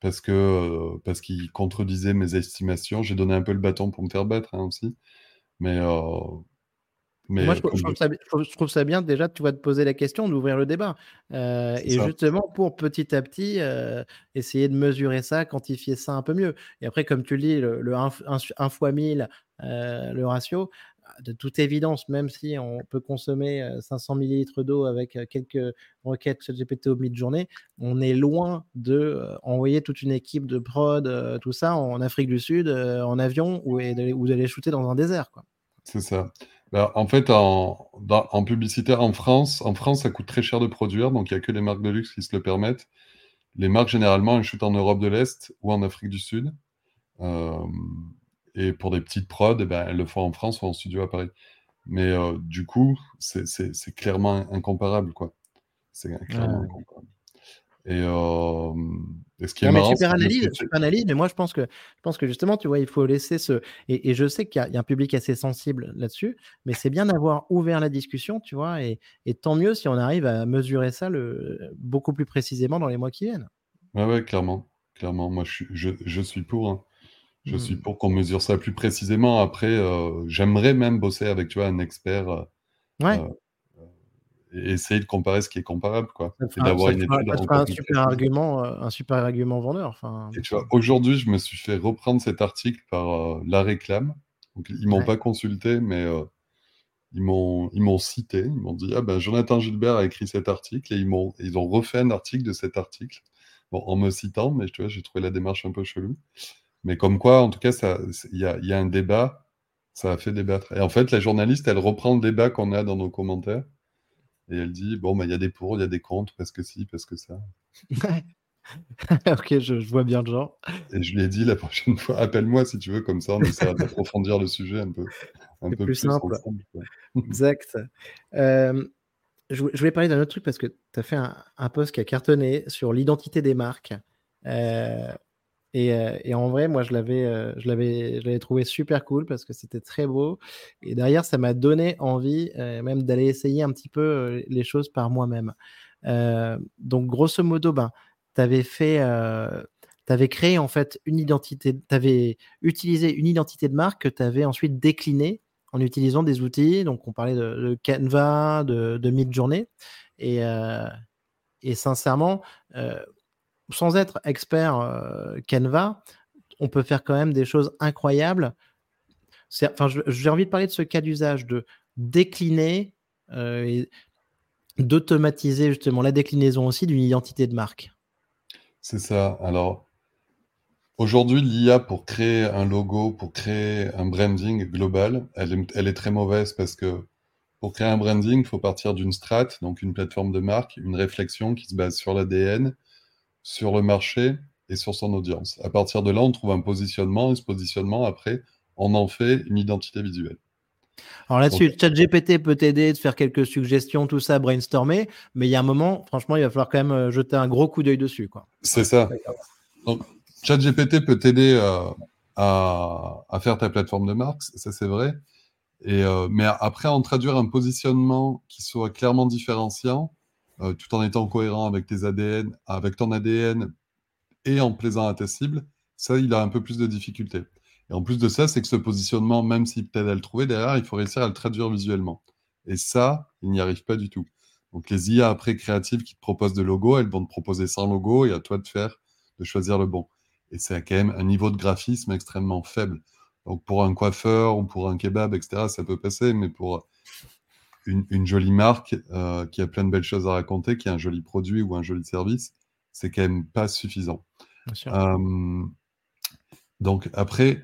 parce que euh, parce qu'ils contredisaient mes estimations. J'ai donné un peu le bâton pour me faire battre hein, aussi. Mais, euh, mais Moi, je, trouve ça, bien déjà, tu vas te poser la question d'ouvrir le débat. Euh, et justement, pour petit à petit essayer de mesurer ça, quantifier ça un peu mieux. Et après, comme tu le dis, le, 1 fois 1000, le ratio, de toute évidence, même si on peut consommer 500 millilitres d'eau avec quelques requêtes GPT au mi-journée, on est loin de envoyer toute une équipe de prod, tout ça, en Afrique du Sud, en avion ou, d'aller shooter dans un désert. C'est ça. Bah, en fait, en, en, publicitaire en France, en France, ça coûte très cher de produire, donc il n'y a que les marques de luxe qui se le permettent. Les marques, généralement, elles shootent en Europe de l'Est ou en Afrique du Sud. Et pour des petites prods, eh ben, elles le font en France ou en studio à Paris. Mais euh, du coup, c'est clairement incomparable, quoi. C'est clairement incomparable. Et, euh, ce qui est marrant, super analyse, super analyse, mais moi je pense que je pense que justement, tu vois, il faut laisser ce et, je sais qu'il y, a un public assez sensible là-dessus, mais c'est bien d'avoir ouvert la discussion, tu vois, et, tant mieux si on arrive à mesurer ça le, beaucoup plus précisément dans les mois qui viennent. Ouais, ouais, clairement, clairement. Moi, je, je, je suis pour. Hein. Je suis hmm. pour qu'on mesure ça plus précisément. Après, euh, j'aimerais même bosser avec tu vois, un expert euh, ouais. Euh, et essayer de comparer ce qui est comparable. Quoi. et d'avoir une étude. un, super argument, un super argument vendeur. Enfin, et tu vois, aujourd'hui, je me suis fait reprendre cet article par La Réclame. Donc, ils m'ont pas consulté, mais ils m'ont ils m'ont cité. Ils m'ont dit Ah ben, Jonathan Gilbert a écrit cet article et ils, m'ont, ils ont refait un article de cet article. Bon, en me citant, mais tu vois, j'ai trouvé la démarche un peu chelou. Mais comme quoi, en tout cas, il y a, un débat, ça a fait débattre. Et en fait, la journaliste, elle reprend le débat qu'on a dans nos commentaires et elle dit bon, bah, il y a des pour, il y a des contre, parce que si, parce que ça. ok, je, vois bien le genre. Et je lui ai dit la prochaine fois, appelle-moi si tu veux, comme ça on essaiera d'approfondir le sujet un peu, un peu plus, simple. exact. Euh, je, voulais parler d'un autre truc parce que tu as fait un, un, post qui a cartonné sur l'identité des marques. Euh, euh, et, en vrai, moi, je l'avais, euh, je trouvé super cool parce que c'était très beau. Et derrière, ça m'a donné envie euh, même d'aller essayer un petit peu les choses par moi-même. donc, grosso modo, ben, tu avais fait, avais créé en fait une identité, tu avais utilisé une identité de marque que tu avais ensuite déclinée en utilisant des outils. Donc, on parlait de, Canva, de, de Midjourney. Et sincèrement, sans être expert euh, Canva, on peut faire quand même des choses incroyables. Enfin, j'ai envie de parler de ce cas d'usage de décliner euh, d'automatiser justement la déclinaison aussi d'une identité de marque. C'est ça. Alors, aujourd'hui, l'IA pour créer un logo, pour créer un branding global, elle est, elle est très mauvaise parce que pour créer un branding, il faut partir d'une strat, donc une plateforme de marque, une réflexion qui se base sur l'ADN, sur le marché et sur son audience. À partir de là, on trouve un positionnement, et ce positionnement, après, on en fait une identité visuelle. Alors là-dessus, ChatGPT peut t'aider de faire quelques suggestions, tout ça, brainstormer, mais il y a un moment, franchement, il va falloir quand même euh, jeter un gros coup d'œil dessus. C'est ça. Donc, ChatGPT peut t'aider euh, à, faire ta plateforme de marque, ça c'est vrai. Et, euh, mais après, en traduire un positionnement qui soit clairement différenciant, euh, tout en étant cohérent avec ADN, avec ton ADN et en plaisant à ta cible, ça, il a un peu plus de difficultés. Et en plus de ça, c'est que ce positionnement, même s'il peut-être à le trouver derrière, il faut réussir à le traduire visuellement. Et ça, il n'y arrive pas du tout. Donc les IA après créatives qui te proposent de logos, elles vont te proposer sans logo et à toi de faire, de choisir le bon. Et c'est quand même un niveau de graphisme extrêmement faible. Donc pour un coiffeur ou pour un kebab, etc., ça peut passer, mais pour une, jolie marque euh, qui a plein de belles choses à raconter, qui a un joli produit ou un joli service, c'est quand même pas suffisant. Euh, donc après,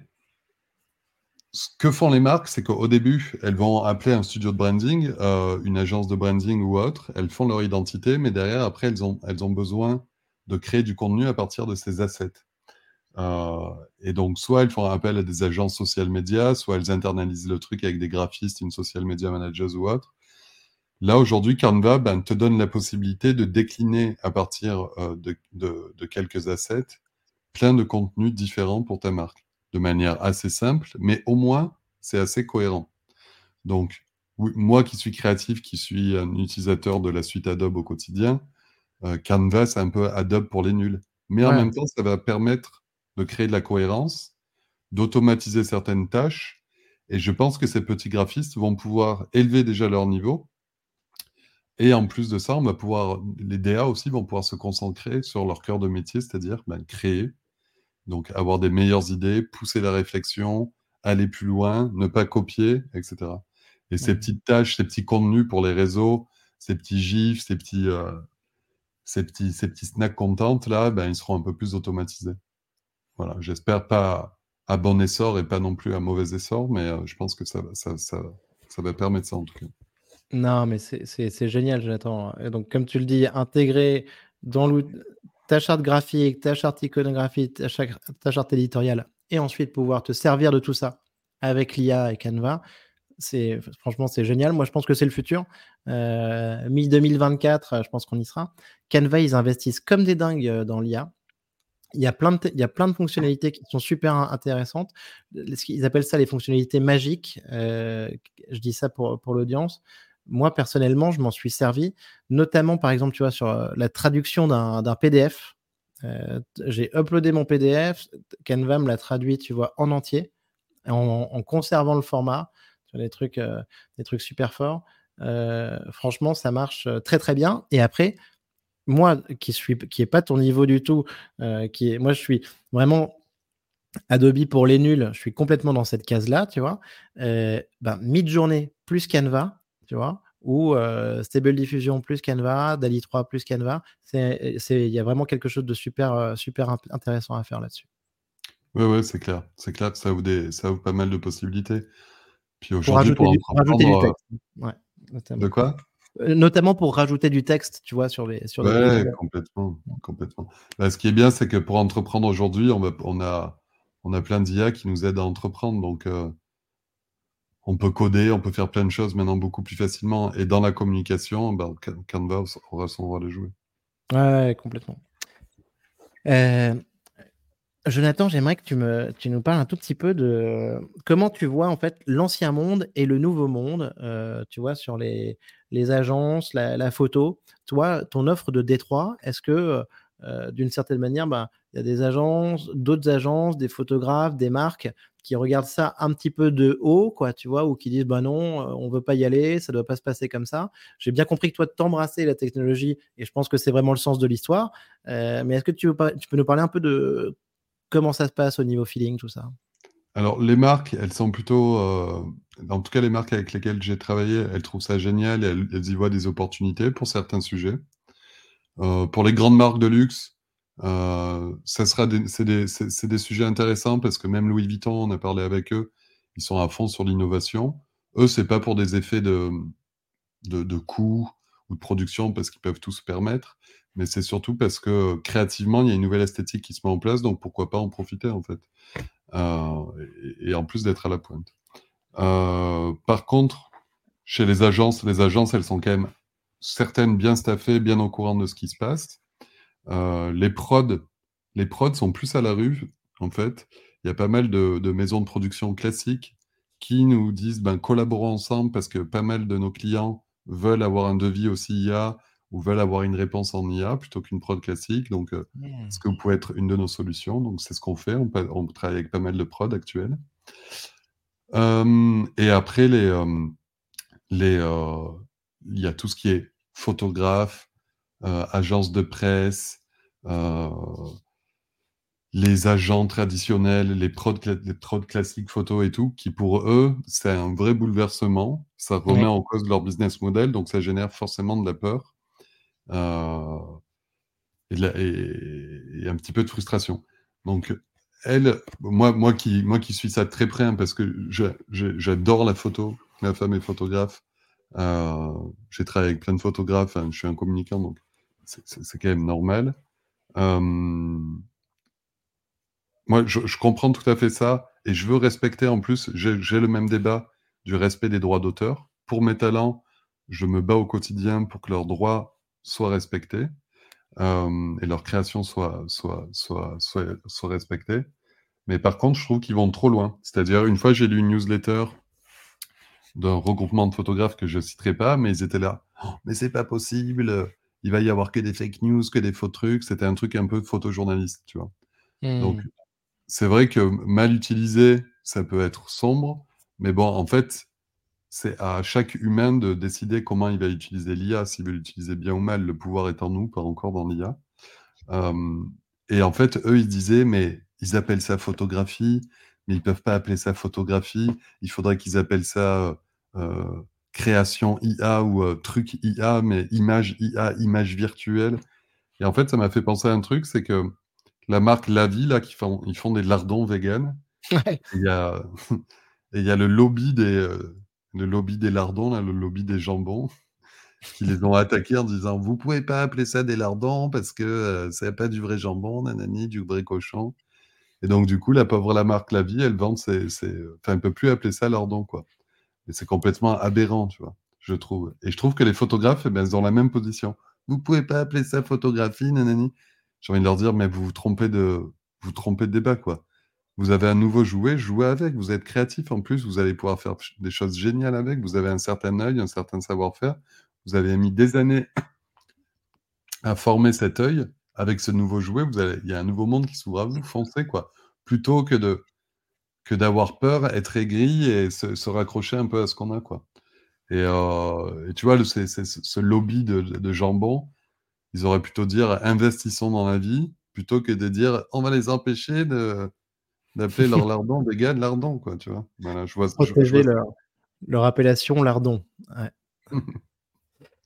ce que font les marques, c'est qu'au début, elles vont appeler un studio de branding, euh, une agence de branding ou autre, elles font leur identité, mais derrière, après, elles ont, elles ont besoin de créer du contenu à partir de ces assets. Et donc, soit elles font appel à des agences social médias, soit elles internalisent le truc avec des graphistes, une social media manager ou autre. Là, aujourd'hui, Canva ben, te donne la possibilité de décliner à partir de, de, quelques assets plein de contenus différents pour ta marque, de manière assez simple, mais au moins, c'est assez cohérent. Donc, moi qui suis créatif, qui suis un utilisateur de la suite Adobe au quotidien, euh, Canva, c'est un peu Adobe pour les nuls. Mais en même temps, ça va permettre de créer de la cohérence, d'automatiser certaines tâches. Et je pense que ces petits graphistes vont pouvoir élever déjà leur niveau. Et en plus de ça, on va pouvoir, les DA aussi vont pouvoir se concentrer sur leur cœur de métier, c'est-à-dire ben, créer, donc avoir des meilleures idées, pousser la réflexion, aller plus loin, ne pas copier, etc. Et ces petites tâches, ces petits contenus pour les réseaux, ces petits gifs, ces petits, euh, ces petits, ces petits snacks contents, là, ben, ils seront un peu plus automatisés. Voilà, j'espère pas à bon essor et pas non plus à mauvais essor, mais euh, je pense que ça, va permettre ça en tout cas. Non, mais c'est génial, Jonathan. Et donc, comme tu le dis, intégrer dans ta charte graphique, ta charte iconographique, ta, charte éditoriale, et ensuite pouvoir te servir de tout ça avec l'IA et Canva, franchement c'est génial. Moi, je pense que c'est le futur. Euh, Mi-2024, je pense qu'on y sera. Canva, ils investissent comme des dingues euh, dans l'IA. Il y, a plein de il y a plein de fonctionnalités qui sont super intéressantes. Ils appellent ça les fonctionnalités magiques. Euh, je dis ça pour, pour l'audience. Moi, personnellement, je m'en suis servi, notamment, par exemple, tu vois, sur euh, la traduction d'un PDF. J'ai uploadé mon PDF, Canva me l'a traduit, tu vois, en entier, en, en conservant le format des trucs, euh, des trucs super forts. Euh, franchement, ça marche euh, très très bien. Et après, moi qui suis qui est pas ton niveau du tout, qui est, moi je suis vraiment Adobe pour les nuls, je suis complètement dans cette case-là, tu vois. Ben, Mid-journée plus Canva, tu vois, ou Stable Diffusion plus Canva, DALI 3 plus Canva. Il y a vraiment quelque chose de super, super intéressant à faire là-dessus. Oui, ouais, c'est clair. C'est clair que ça ouvre, des, ça ouvre pas mal de possibilités. Puis aujourd'hui, pour, rajouter du texte. Ouais, de quoi? euh, Notamment pour rajouter du texte, tu vois, sur les. Sur ouais, complètement, complètement. Bah, ce qui est bien, c'est que pour entreprendre aujourd'hui, on, on, a, on a plein d'IA qui nous aident à entreprendre. Donc, euh, on peut coder, on peut faire plein de choses maintenant beaucoup plus facilement. Et dans la communication, bah, Canva aura son rôle à jouer. Ouais, complètement. Euh, Jonathan, j'aimerais que tu, me, tu nous parles un tout petit peu de comment tu vois en fait l'ancien monde et le nouveau monde, euh, tu vois, sur les, les agences, la, photo. Toi, ton offre de Détroit, est-ce que euh, d'une certaine manière, bah, il y a des agences, d'autres agences, des photographes, des marques qui regardent ça un petit peu de haut, quoi, tu vois, ou qui disent, bah non, euh, on veut pas y aller, ça doit pas se passer comme ça. J'ai bien compris que toi, t'embrasser la technologie, et je pense que c'est vraiment le sens de l'histoire. mais est-ce que tu peux nous parler un peu de Comment ça se passe au niveau feeling, tout ça? Alors, les marques, elles sont plutôt. Euh, en tout cas, les marques avec lesquelles j'ai travaillé, elles trouvent ça génial et elles, y voient des opportunités pour certains sujets. Euh, pour les grandes marques de luxe, euh, ça sera c'est des, des, sujets intéressants parce que même Louis Vuitton, on a parlé avec eux, ils sont à fond sur l'innovation. Eux, c'est pas pour des effets de, de, de coût ou de production parce qu'ils peuvent tout se permettre mais c'est surtout parce que créativement, il y a une nouvelle esthétique qui se met en place, donc pourquoi pas en profiter en fait. Euh, et, en plus d'être à la pointe. Euh, par contre, chez les agences, les agences, elles sont quand même certaines bien staffées, bien au courant de ce qui se passe. Euh, les prods, les prods sont plus à la rue, en fait. Il y a pas mal de, maisons de production classiques qui nous disent ben, collaborons ensemble parce que pas mal de nos clients veulent avoir un devis aussi IA, ou veulent avoir une réponse en IA plutôt qu'une prod classique. Donc, euh, mmh. ce que vous pouvez être une de nos solutions? Donc, c'est ce qu'on fait. On, on, travaille avec pas mal de prods actuels. Euh, et après, les, euh, les, il y a tout ce qui est photographe, agence de presse, les agents traditionnels, les prods, les prods classiques photo et tout, qui pour eux, c'est un vrai bouleversement. Ça remet en cause leur business model, donc ça génère forcément de la peur. Euh, et, un petit peu de frustration. Donc, elle, moi, moi, qui, moi qui suis ça très près, hein, parce que j'adore la photo, ma femme est photographe, euh, j'ai travaillé avec plein de photographes, hein, je suis un communicant, donc c'est quand même normal. Euh, moi, je, comprends tout à fait ça et je veux respecter en plus, j'ai le même débat du respect des droits d'auteur. Pour mes talents, je me bats au quotidien pour que leurs droits soient respectés euh, et leur création soit, soit, soit, soit, soit respectée. Mais par contre, je trouve qu'ils vont trop loin. C'est-à-dire, une fois, j'ai lu une newsletter d'un regroupement de photographes que je ne citerai pas, mais ils étaient là. Oh, mais c'est pas possible, il va y avoir que des fake news, que des faux trucs. C'était un truc un peu photojournaliste, tu vois. Donc, Mmh. c'est vrai que mal utilisé, ça peut être sombre, mais bon, en fait, c'est à chaque humain de décider comment il va utiliser l'IA, s'il veut l'utiliser bien ou mal. Le pouvoir est en nous, pas encore dans l'IA. Euh, et en fait, eux, ils disaient, mais ils appellent ça photographie, mais ils peuvent pas appeler ça photographie. Il faudrait qu'ils appellent ça euh, création IA ou euh, truc IA, mais image IA, image virtuelle. Et en fait, ça m'a fait penser à un truc, c'est que la marque Lavi, là, qui font, ils font des lardons vegan. Ouais. Il y a, et il y a le lobby des, euh, le lobby des lardons, là, le lobby des jambons, qui les ont attaqués en disant Vous pouvez pas appeler ça des lardons parce que euh, c'est pas du vrai jambon, nanani, du vrai cochon. Et donc, du coup, la pauvre la marque La Vie, elle vend ses. ses- Enfin, elle peut plus appeler ça lardon, quoi. Et c'est complètement aberrant, tu vois, je trouve. Et je trouve que les photographes, eh ben, ils ont la même position. Vous pouvez pas appeler ça photographie, nanani. J'ai envie de leur dire Mais vous vous trompez de, vous trompez de débat, quoi. Vous avez un nouveau jouet, jouez avec. Vous êtes créatif en plus, vous allez pouvoir faire des choses géniales avec. Vous avez un certain œil, un certain savoir-faire. Vous avez mis des années à former cet œil. Avec ce nouveau jouet, il y a un nouveau monde qui s'ouvre à vous. Foncez, quoi. Plutôt que de que d'avoir peur, être aigri et se, se raccrocher un peu à ce qu'on a, quoi. Et, euh, tu vois, ce lobby de, de jambon, ils auraient plutôt dire investissons dans la vie, plutôt que de dire on va les empêcher de, d'appeler leur lardon des gars de lardon, quoi, tu vois. Voilà, je vois, je, je Protéger vois leur, leur appellation lardon. Ouais.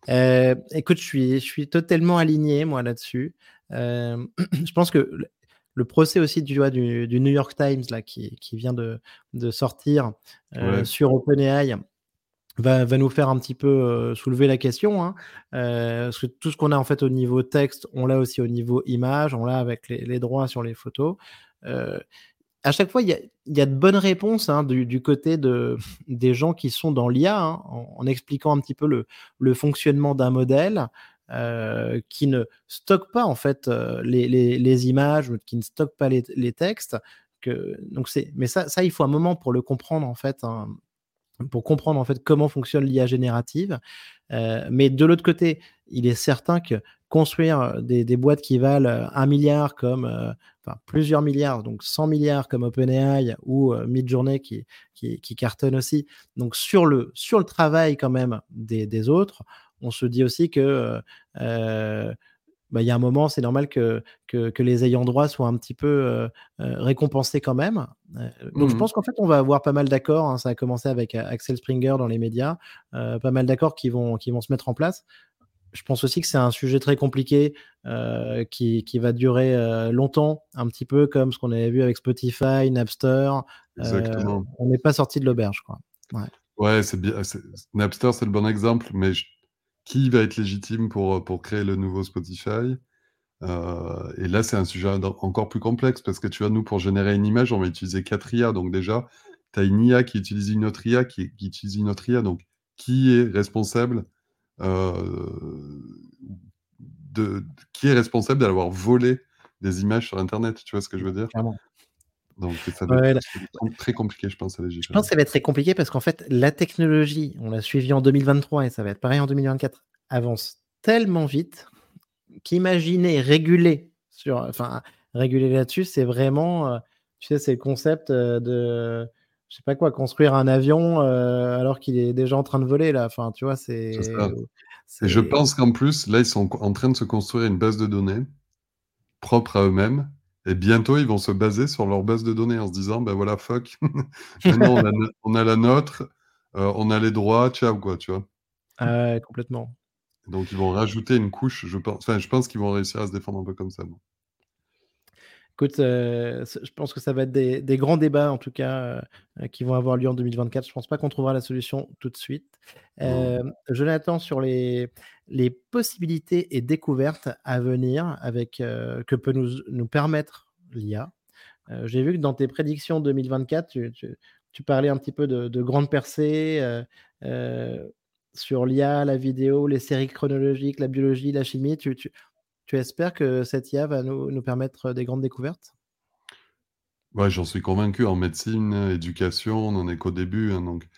Euh, écoute, je suis, je suis totalement aligné, moi, là-dessus. Euh, je pense que le, le procès aussi du, du, du New York Times, là, qui, qui vient de, de sortir euh, Ouais. sur OpenAI, va, va nous faire un petit peu euh, soulever la question. Hein, euh, parce que tout ce qu'on a en fait au niveau texte, on l'a aussi au niveau image, on l'a avec les, les droits sur les photos. Euh, à chaque fois, il y a, de bonnes réponses hein, du, côté de, des gens qui sont dans l'IA, hein, en, expliquant un petit peu le, fonctionnement d'un modèle. Euh, qui ne stocke pas en fait euh, les, les, les, images, qui ne stocke pas les, textes. Donc mais ça, ça, il faut un moment pour le comprendre en fait, hein, pour comprendre en fait comment fonctionne l'IA générative. Euh, mais de l'autre côté, il est certain que construire des, des, boîtes qui valent un milliard comme, euh, enfin plusieurs milliards, donc 100 milliards comme OpenAI ou euh, Midjourney qui, qui, qui, cartonne aussi. Donc sur le, sur le travail quand même des, des autres, on se dit aussi que euh, bah, il y a un moment, c'est normal que, que, que, les ayants droit soient un petit peu euh, récompensés quand même. Euh, donc, mmh. je pense qu'en fait, on va avoir pas mal d'accords. Hein, ça a commencé avec Axel Springer dans les médias, euh, pas mal d'accords qui vont, qui vont se mettre en place. Je pense aussi que c'est un sujet très compliqué euh, qui, qui, va durer euh, longtemps, un petit peu comme ce qu'on avait vu avec Spotify, Napster. Exactement. on n'est pas sorti de l'auberge, quoi. Ouais, ouais c'est bien. Napster, c'est le bon exemple, mais je qui va être légitime pour, pour créer le nouveau Spotify? Euh, et là, c'est un sujet encore plus complexe parce que tu vois, nous, pour générer une image, on va utiliser 4 IA. Donc, déjà, tu as une IA qui utilise une autre IA qui, qui, utilise une autre IA. Donc, qui est responsable euh, de, qui est responsable d'avoir volé des images sur Internet Tu vois ce que je veux dire? Clairement. donc, ça va ouais, être très compliqué, je pense, à légiférer. Je pense que ça va être très compliqué parce qu'en fait, la technologie, on l'a suivi en 2023 et ça va être pareil en 2024, avance tellement vite qu'imaginer réguler sur, enfin, réguler là-dessus, c'est vraiment, euh, tu sais, c'est le concept euh, de, je sais pas quoi, construire un avion euh, alors qu'il est déjà en train de voler là. Enfin, tu vois, c'est. Et je pense qu'en plus, là, ils sont en train de se construire une base de données propre à eux-mêmes et bientôt, ils vont se baser sur leur base de données en se disant, ben voilà, fuck, maintenant on a, on a, la nôtre, euh, on a les droits, ciao, quoi, tu vois. Ah, complètement. Donc, ils vont rajouter une couche, je pense, enfin, je pense qu'ils vont réussir à se défendre un peu comme ça. Bon. Écoute, euh, je pense que ça va être des, des grands débats, en tout cas, euh, qui vont avoir lieu en 2024. Je pense pas qu'on trouvera la solution tout de suite. Euh, Jonathan, sur les, les possibilités et découvertes à venir avec, euh, que peut nous, nous permettre l'IA, j'ai vu que dans tes prédictions 2024, tu, parlais un petit peu de, de grandes percées sur l'IA, la vidéo, les séries chronologiques, la biologie, la chimie. Tu, espères que cette IA va nous, permettre des grandes découvertes? Ouais, j'en suis convaincu. En médecine, éducation, on n'en est qu'au début. Hein, donc,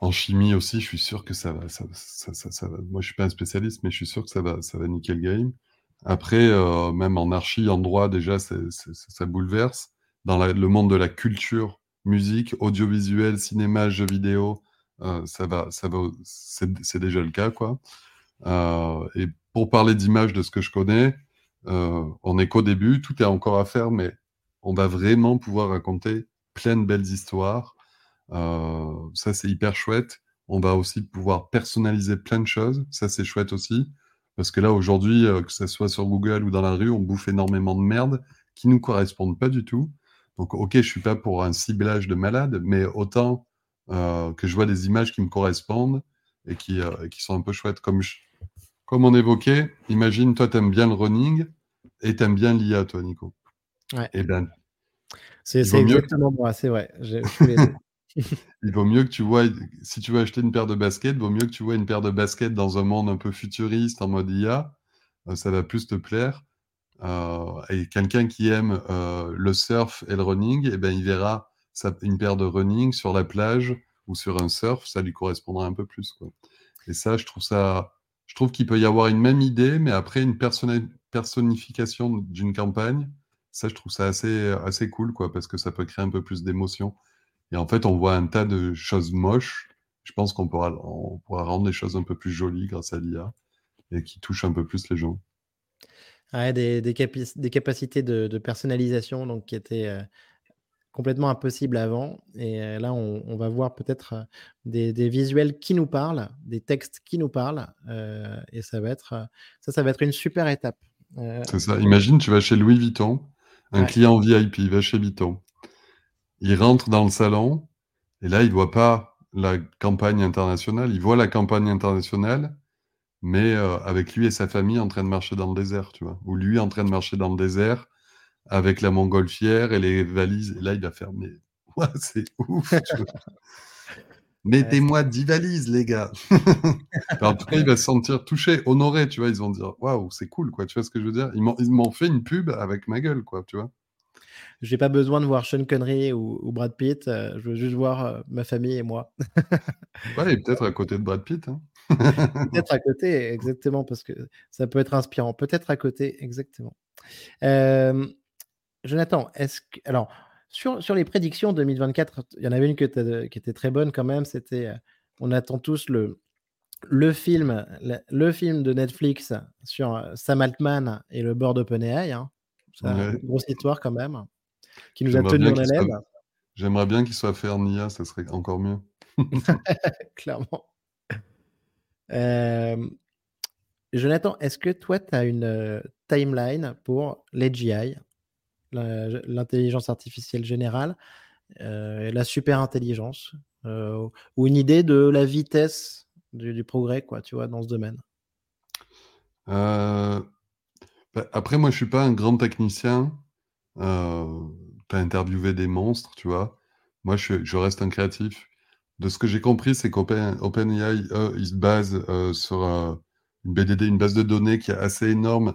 en chimie aussi, je suis sûr que ça va. Moi, je suis pas un spécialiste, mais je suis sûr que ça va, ça va niquer le game. Après, euh, même en archi, en droit, déjà, ça bouleverse. Dans le monde de la culture, musique, audiovisuel, cinéma, jeux vidéo, euh, ça va, ça va, c'est déjà le cas, quoi. Euh, et pour parler d'image de ce que je connais, on est qu'au début, tout est encore à faire, mais on va vraiment pouvoir raconter plein de belles histoires. Euh, ça, c'est hyper chouette. On va aussi pouvoir personnaliser plein de choses. Ça, c'est chouette aussi. Parce que là, aujourd'hui, euh, que ce soit sur Google ou dans la rue, on bouffe énormément de merde qui ne nous correspondent pas du tout. Donc, ok, je suis pas pour un ciblage de malade, mais autant euh, que je vois des images qui me correspondent et qui, qui sont un peu chouettes. Comme, comme on évoquait, imagine, toi, tu aimes bien le running et tu aimes bien l'IA, toi, Nico. Ouais. Et eh ben, c'est exactement moi, c'est vrai. il vaut mieux que tu vois, si tu veux acheter une paire de baskets, il vaut mieux que tu vois une paire de baskets dans un monde un peu futuriste, en mode IA. Euh, ça va plus te plaire. Euh, et quelqu'un qui aime euh, le surf et le running, et eh ben, il verra une paire de running sur la plage ou sur un surf, ça lui correspondra un peu plus. Quoi. Et ça, je trouve ça, je trouve qu'il peut y avoir une même idée, mais après une personnification d'une campagne ça, je trouve ça assez, assez cool, quoi, parce que ça peut créer un peu plus d'émotion. Et en fait, on voit un tas de choses moches. Je pense qu'on pourra, on pourra rendre les choses un peu plus jolies grâce à l'IA et qui touchent un peu plus les gens. Ouais, des, des, capacités de, personnalisation donc, qui étaient euh, complètement impossibles avant. Et euh, là, on, va voir peut-être euh, des, des, visuels qui nous parlent, des textes qui nous parlent. et ça va, être, ça, ça va être une super étape. C'est ça. Imagine, tu vas chez Louis Vuitton un client VIP, il va chez Vuitton. Il rentre dans le salon et là, il voit pas la campagne internationale. Il voit la campagne internationale, mais euh, avec lui et sa famille en train de marcher dans le désert, tu vois. Ou lui en train de marcher dans le désert avec la montgolfière et les valises. Et là, il va faire, mais c'est ouf. Mettez-moi 10 valises, les gars. en tout cas, il va se sentir touché, honoré, tu vois. Ils vont dire, waouh, c'est cool, quoi. Tu vois ce que je veux dire? Ils m'ont fait une pub avec ma gueule, quoi, tu vois. J'ai pas besoin de voir Sean Connery ou, Brad Pitt. Euh, je veux juste voir euh, ma famille et moi. ouais, et peut-être à côté de Brad Pitt. Hein. peut-être à côté, exactement, parce que ça peut être inspirant. Peut-être à côté, exactement. Euh, Jonathan, est-ce que. Alors, sur, sur les prédictions 2024, il y en avait une qui était très bonne quand même. C'était, euh, on attend tous le, le film, le, film de Netflix sur euh, Sam Altman et le board OpenAI. Hein. C'est une grosse histoire quand même, qui nous a tenu en haleine. J'aimerais bien qu'il soit fait en IA, ça serait encore mieux. Clairement. Euh, Jonathan, est-ce que toi, tu as une timeline pour l'AGI l'intelligence artificielle générale, euh, la super intelligence, euh, ou une idée de la vitesse du, progrès, quoi, tu vois, dans ce domaine euh, bah, Après, moi, je suis pas un grand technicien. tu as interviewé des monstres, tu vois. Moi, je, reste un créatif. De ce que j'ai compris, c'est qu'OpenAI, se base sur une BDD, une base de données qui est assez énorme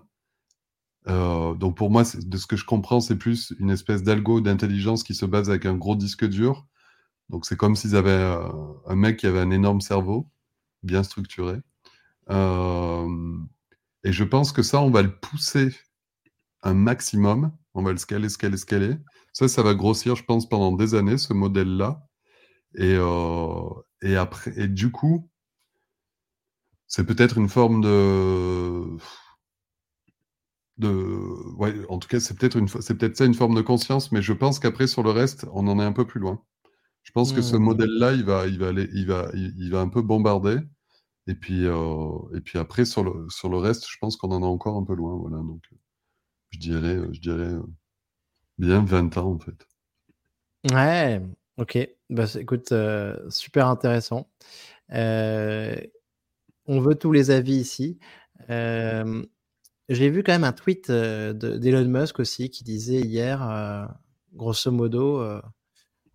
euh, donc pour moi, de ce que je comprends, c'est plus une espèce d'algo d'intelligence qui se base avec un gros disque dur. Donc c'est comme s'ils avaient euh, un mec qui avait un énorme cerveau, bien structuré. Euh, et je pense que ça, on va le pousser un maximum. On va le scaler, scaler, scaler. Ça, ça va grossir, je pense, pendant des années, ce modèle-là. Et, et après, et du coup, c'est peut-être une forme de de ouais, en tout cas, c'est peut-être une c'est peut-être ça une forme de conscience, mais je pense qu'après sur le reste, on en est un peu plus loin. Je pense que ce mmh. modèle-là, il va il va aller il va il, va un peu bombarder et puis euh, et puis après sur le sur le reste, je pense qu'on en est encore un peu loin, voilà, donc je dirais je dirais bien 20 ans en fait. Ouais, OK. Bah, écoute, euh, super intéressant. Euh, on veut tous les avis ici. J'ai vu quand même un tweet d'Elon Musk aussi qui disait hier, grosso modo,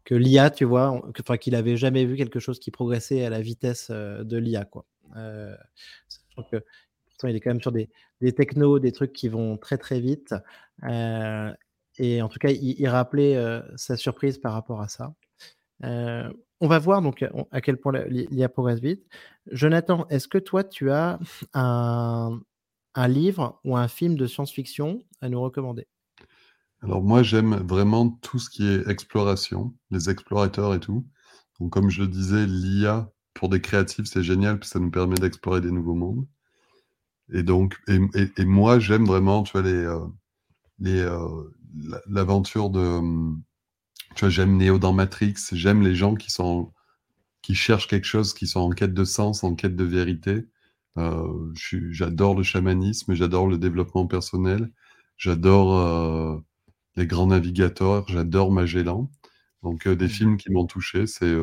que l'IA, tu vois, qu'il avait jamais vu quelque chose qui progressait à la vitesse de l'IA, quoi. que il est quand même sur des, des technos, des trucs qui vont très très vite. et en tout cas, il, rappelait sa surprise par rapport à ça. on va voir donc à quel point l'IA progresse vite. Jonathan, est-ce que toi, tu as un, un livre ou un film de science-fiction à nous recommander? Alors moi, j'aime vraiment tout ce qui est exploration, les explorateurs et tout. Donc comme je le disais, l'IA pour des créatifs, c'est génial, parce ça nous permet d'explorer des nouveaux mondes. Et donc, et, moi, j'aime vraiment, tu vois, les, euh, les, euh, l'aventure de, tu vois, j'aime Neo dans Matrix, j'aime les gens qui sont, qui cherchent quelque chose, qui sont en quête de sens, en quête de vérité. Euh, j'adore le chamanisme, j'adore le développement personnel, j'adore euh, les grands navigateurs, j'adore Magellan. Donc euh, des mmh. films qui m'ont touché, c'est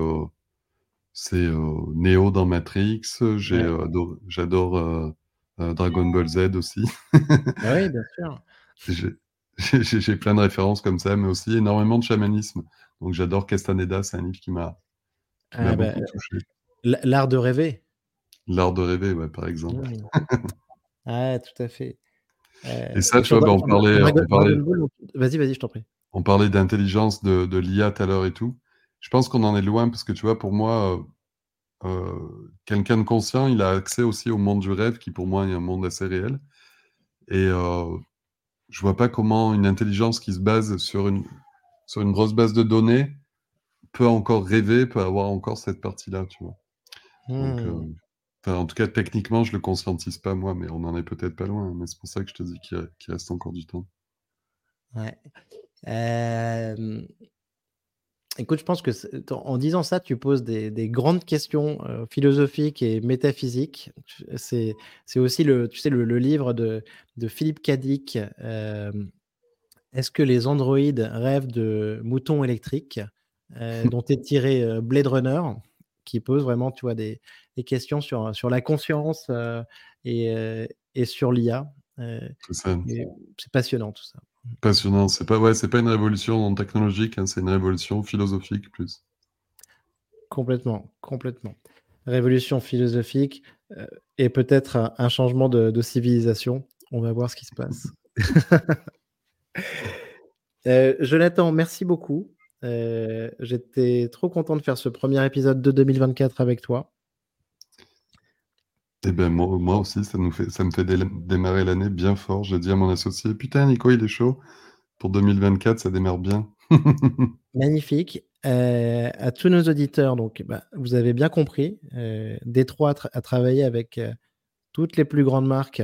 c'est Neo dans Matrix, j'adore Dragon Ball Z aussi. Ah oui, bien sûr. J'ai plein de références comme ça, mais aussi énormément de chamanisme. Donc j'adore Castaneda, c'est un livre qui m'a ah bah, touché. L'art de rêver. L'art de rêver, ouais, par exemple. Mmh. ah, tout à fait. Euh, Et ça, tu vois, bah, on parlait. Vas-y, vas-y, je t'en prie. On parlait d'intelligence de, de l'IA tout à l'heure et tout. Je pense qu'on en est loin parce que tu vois, pour moi, euh, euh, quelqu'un de conscient, il a accès aussi au monde du rêve qui, pour moi, est un monde assez réel. Et euh, je vois pas comment une intelligence qui se base sur une, sur une grosse base de données peut encore rêver, peut avoir encore cette partie-là, tu vois. Mmh en tout cas, techniquement, je le conscientise pas moi, mais on en est peut-être pas loin. Mais c'est pour ça que je te dis qu'il reste encore du temps. Ouais. Écoute, je pense que en disant ça, tu poses des, grandes questions euh, philosophiques et métaphysiques. C'est aussi le, tu sais, le, livre de, Philippe Cadic. Est-ce que les androïdes rêvent de moutons électriques euh, dont est tiré euh, Blade Runner qui pose vraiment, tu vois, des, questions sur, sur la conscience euh, et, euh, et, sur l'IA. Euh, c'est passionnant tout ça. Passionnant. C'est pas, ouais, pas une révolution technologique, hein, c'est une révolution philosophique plus. Complètement, complètement. Révolution philosophique et peut-être un, changement de, de, civilisation. On va voir ce qui se passe. Jonathan, merci beaucoup. Euh, j'étais trop content de faire ce premier épisode de 2024 avec toi. Eh ben moi, aussi, ça, nous fait, ça me fait démarrer l'année bien fort. J'ai dit à mon associé, putain Nico, il est chaud. Pour 2024, ça démarre bien. Magnifique. Euh, à tous nos auditeurs, donc, bah, vous avez bien compris, euh, Détroit a travaillé avec euh, toutes les plus grandes marques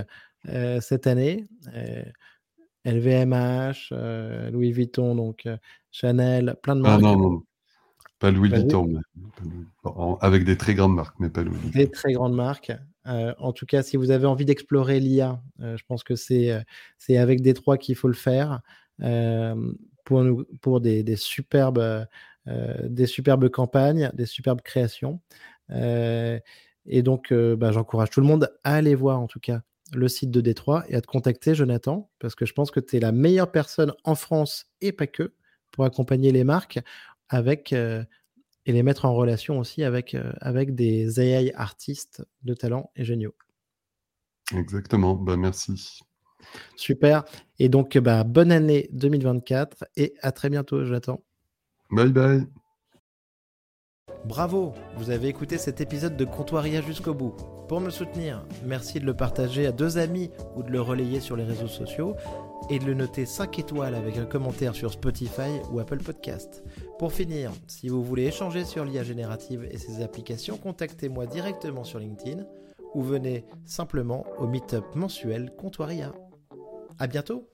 cette année. LVMH, Louis Vuitton, donc Chanel, plein de ah marques. Ah non, non, pas Louis Vuitton, mais, avec des très grandes marques, mais pas Louis Vuitton. Des très grandes marques. Euh, en tout cas, si vous avez envie d'explorer l'IA, je pense que c'est c'est avec Détroit qu'il faut le faire pour, des, des superbes, des campagnes, des superbes créations. et donc, bah, j'encourage tout le monde à aller voir, en tout cas, le site de Détroit et à te contacter, Jonathan, parce que je pense que tu es la meilleure personne en France et pas que pour accompagner les marques avec euh, et les mettre en relation aussi avec, euh, avec des AI artistes de talent et géniaux. Exactement, bah, merci. Super. Et donc, bah, bonne année 2024 et à très bientôt, Jonathan. Bye bye. Bravo, vous avez écouté cet épisode de Comptoiria jusqu'au bout. Pour me soutenir, merci de le partager à deux amis ou de le relayer sur les réseaux sociaux et de le noter 5 étoiles avec un commentaire sur Spotify ou Apple Podcast. Pour finir, si vous voulez échanger sur l'IA générative et ses applications, contactez-moi directement sur LinkedIn ou venez simplement au meetup mensuel Comptoiria. À bientôt!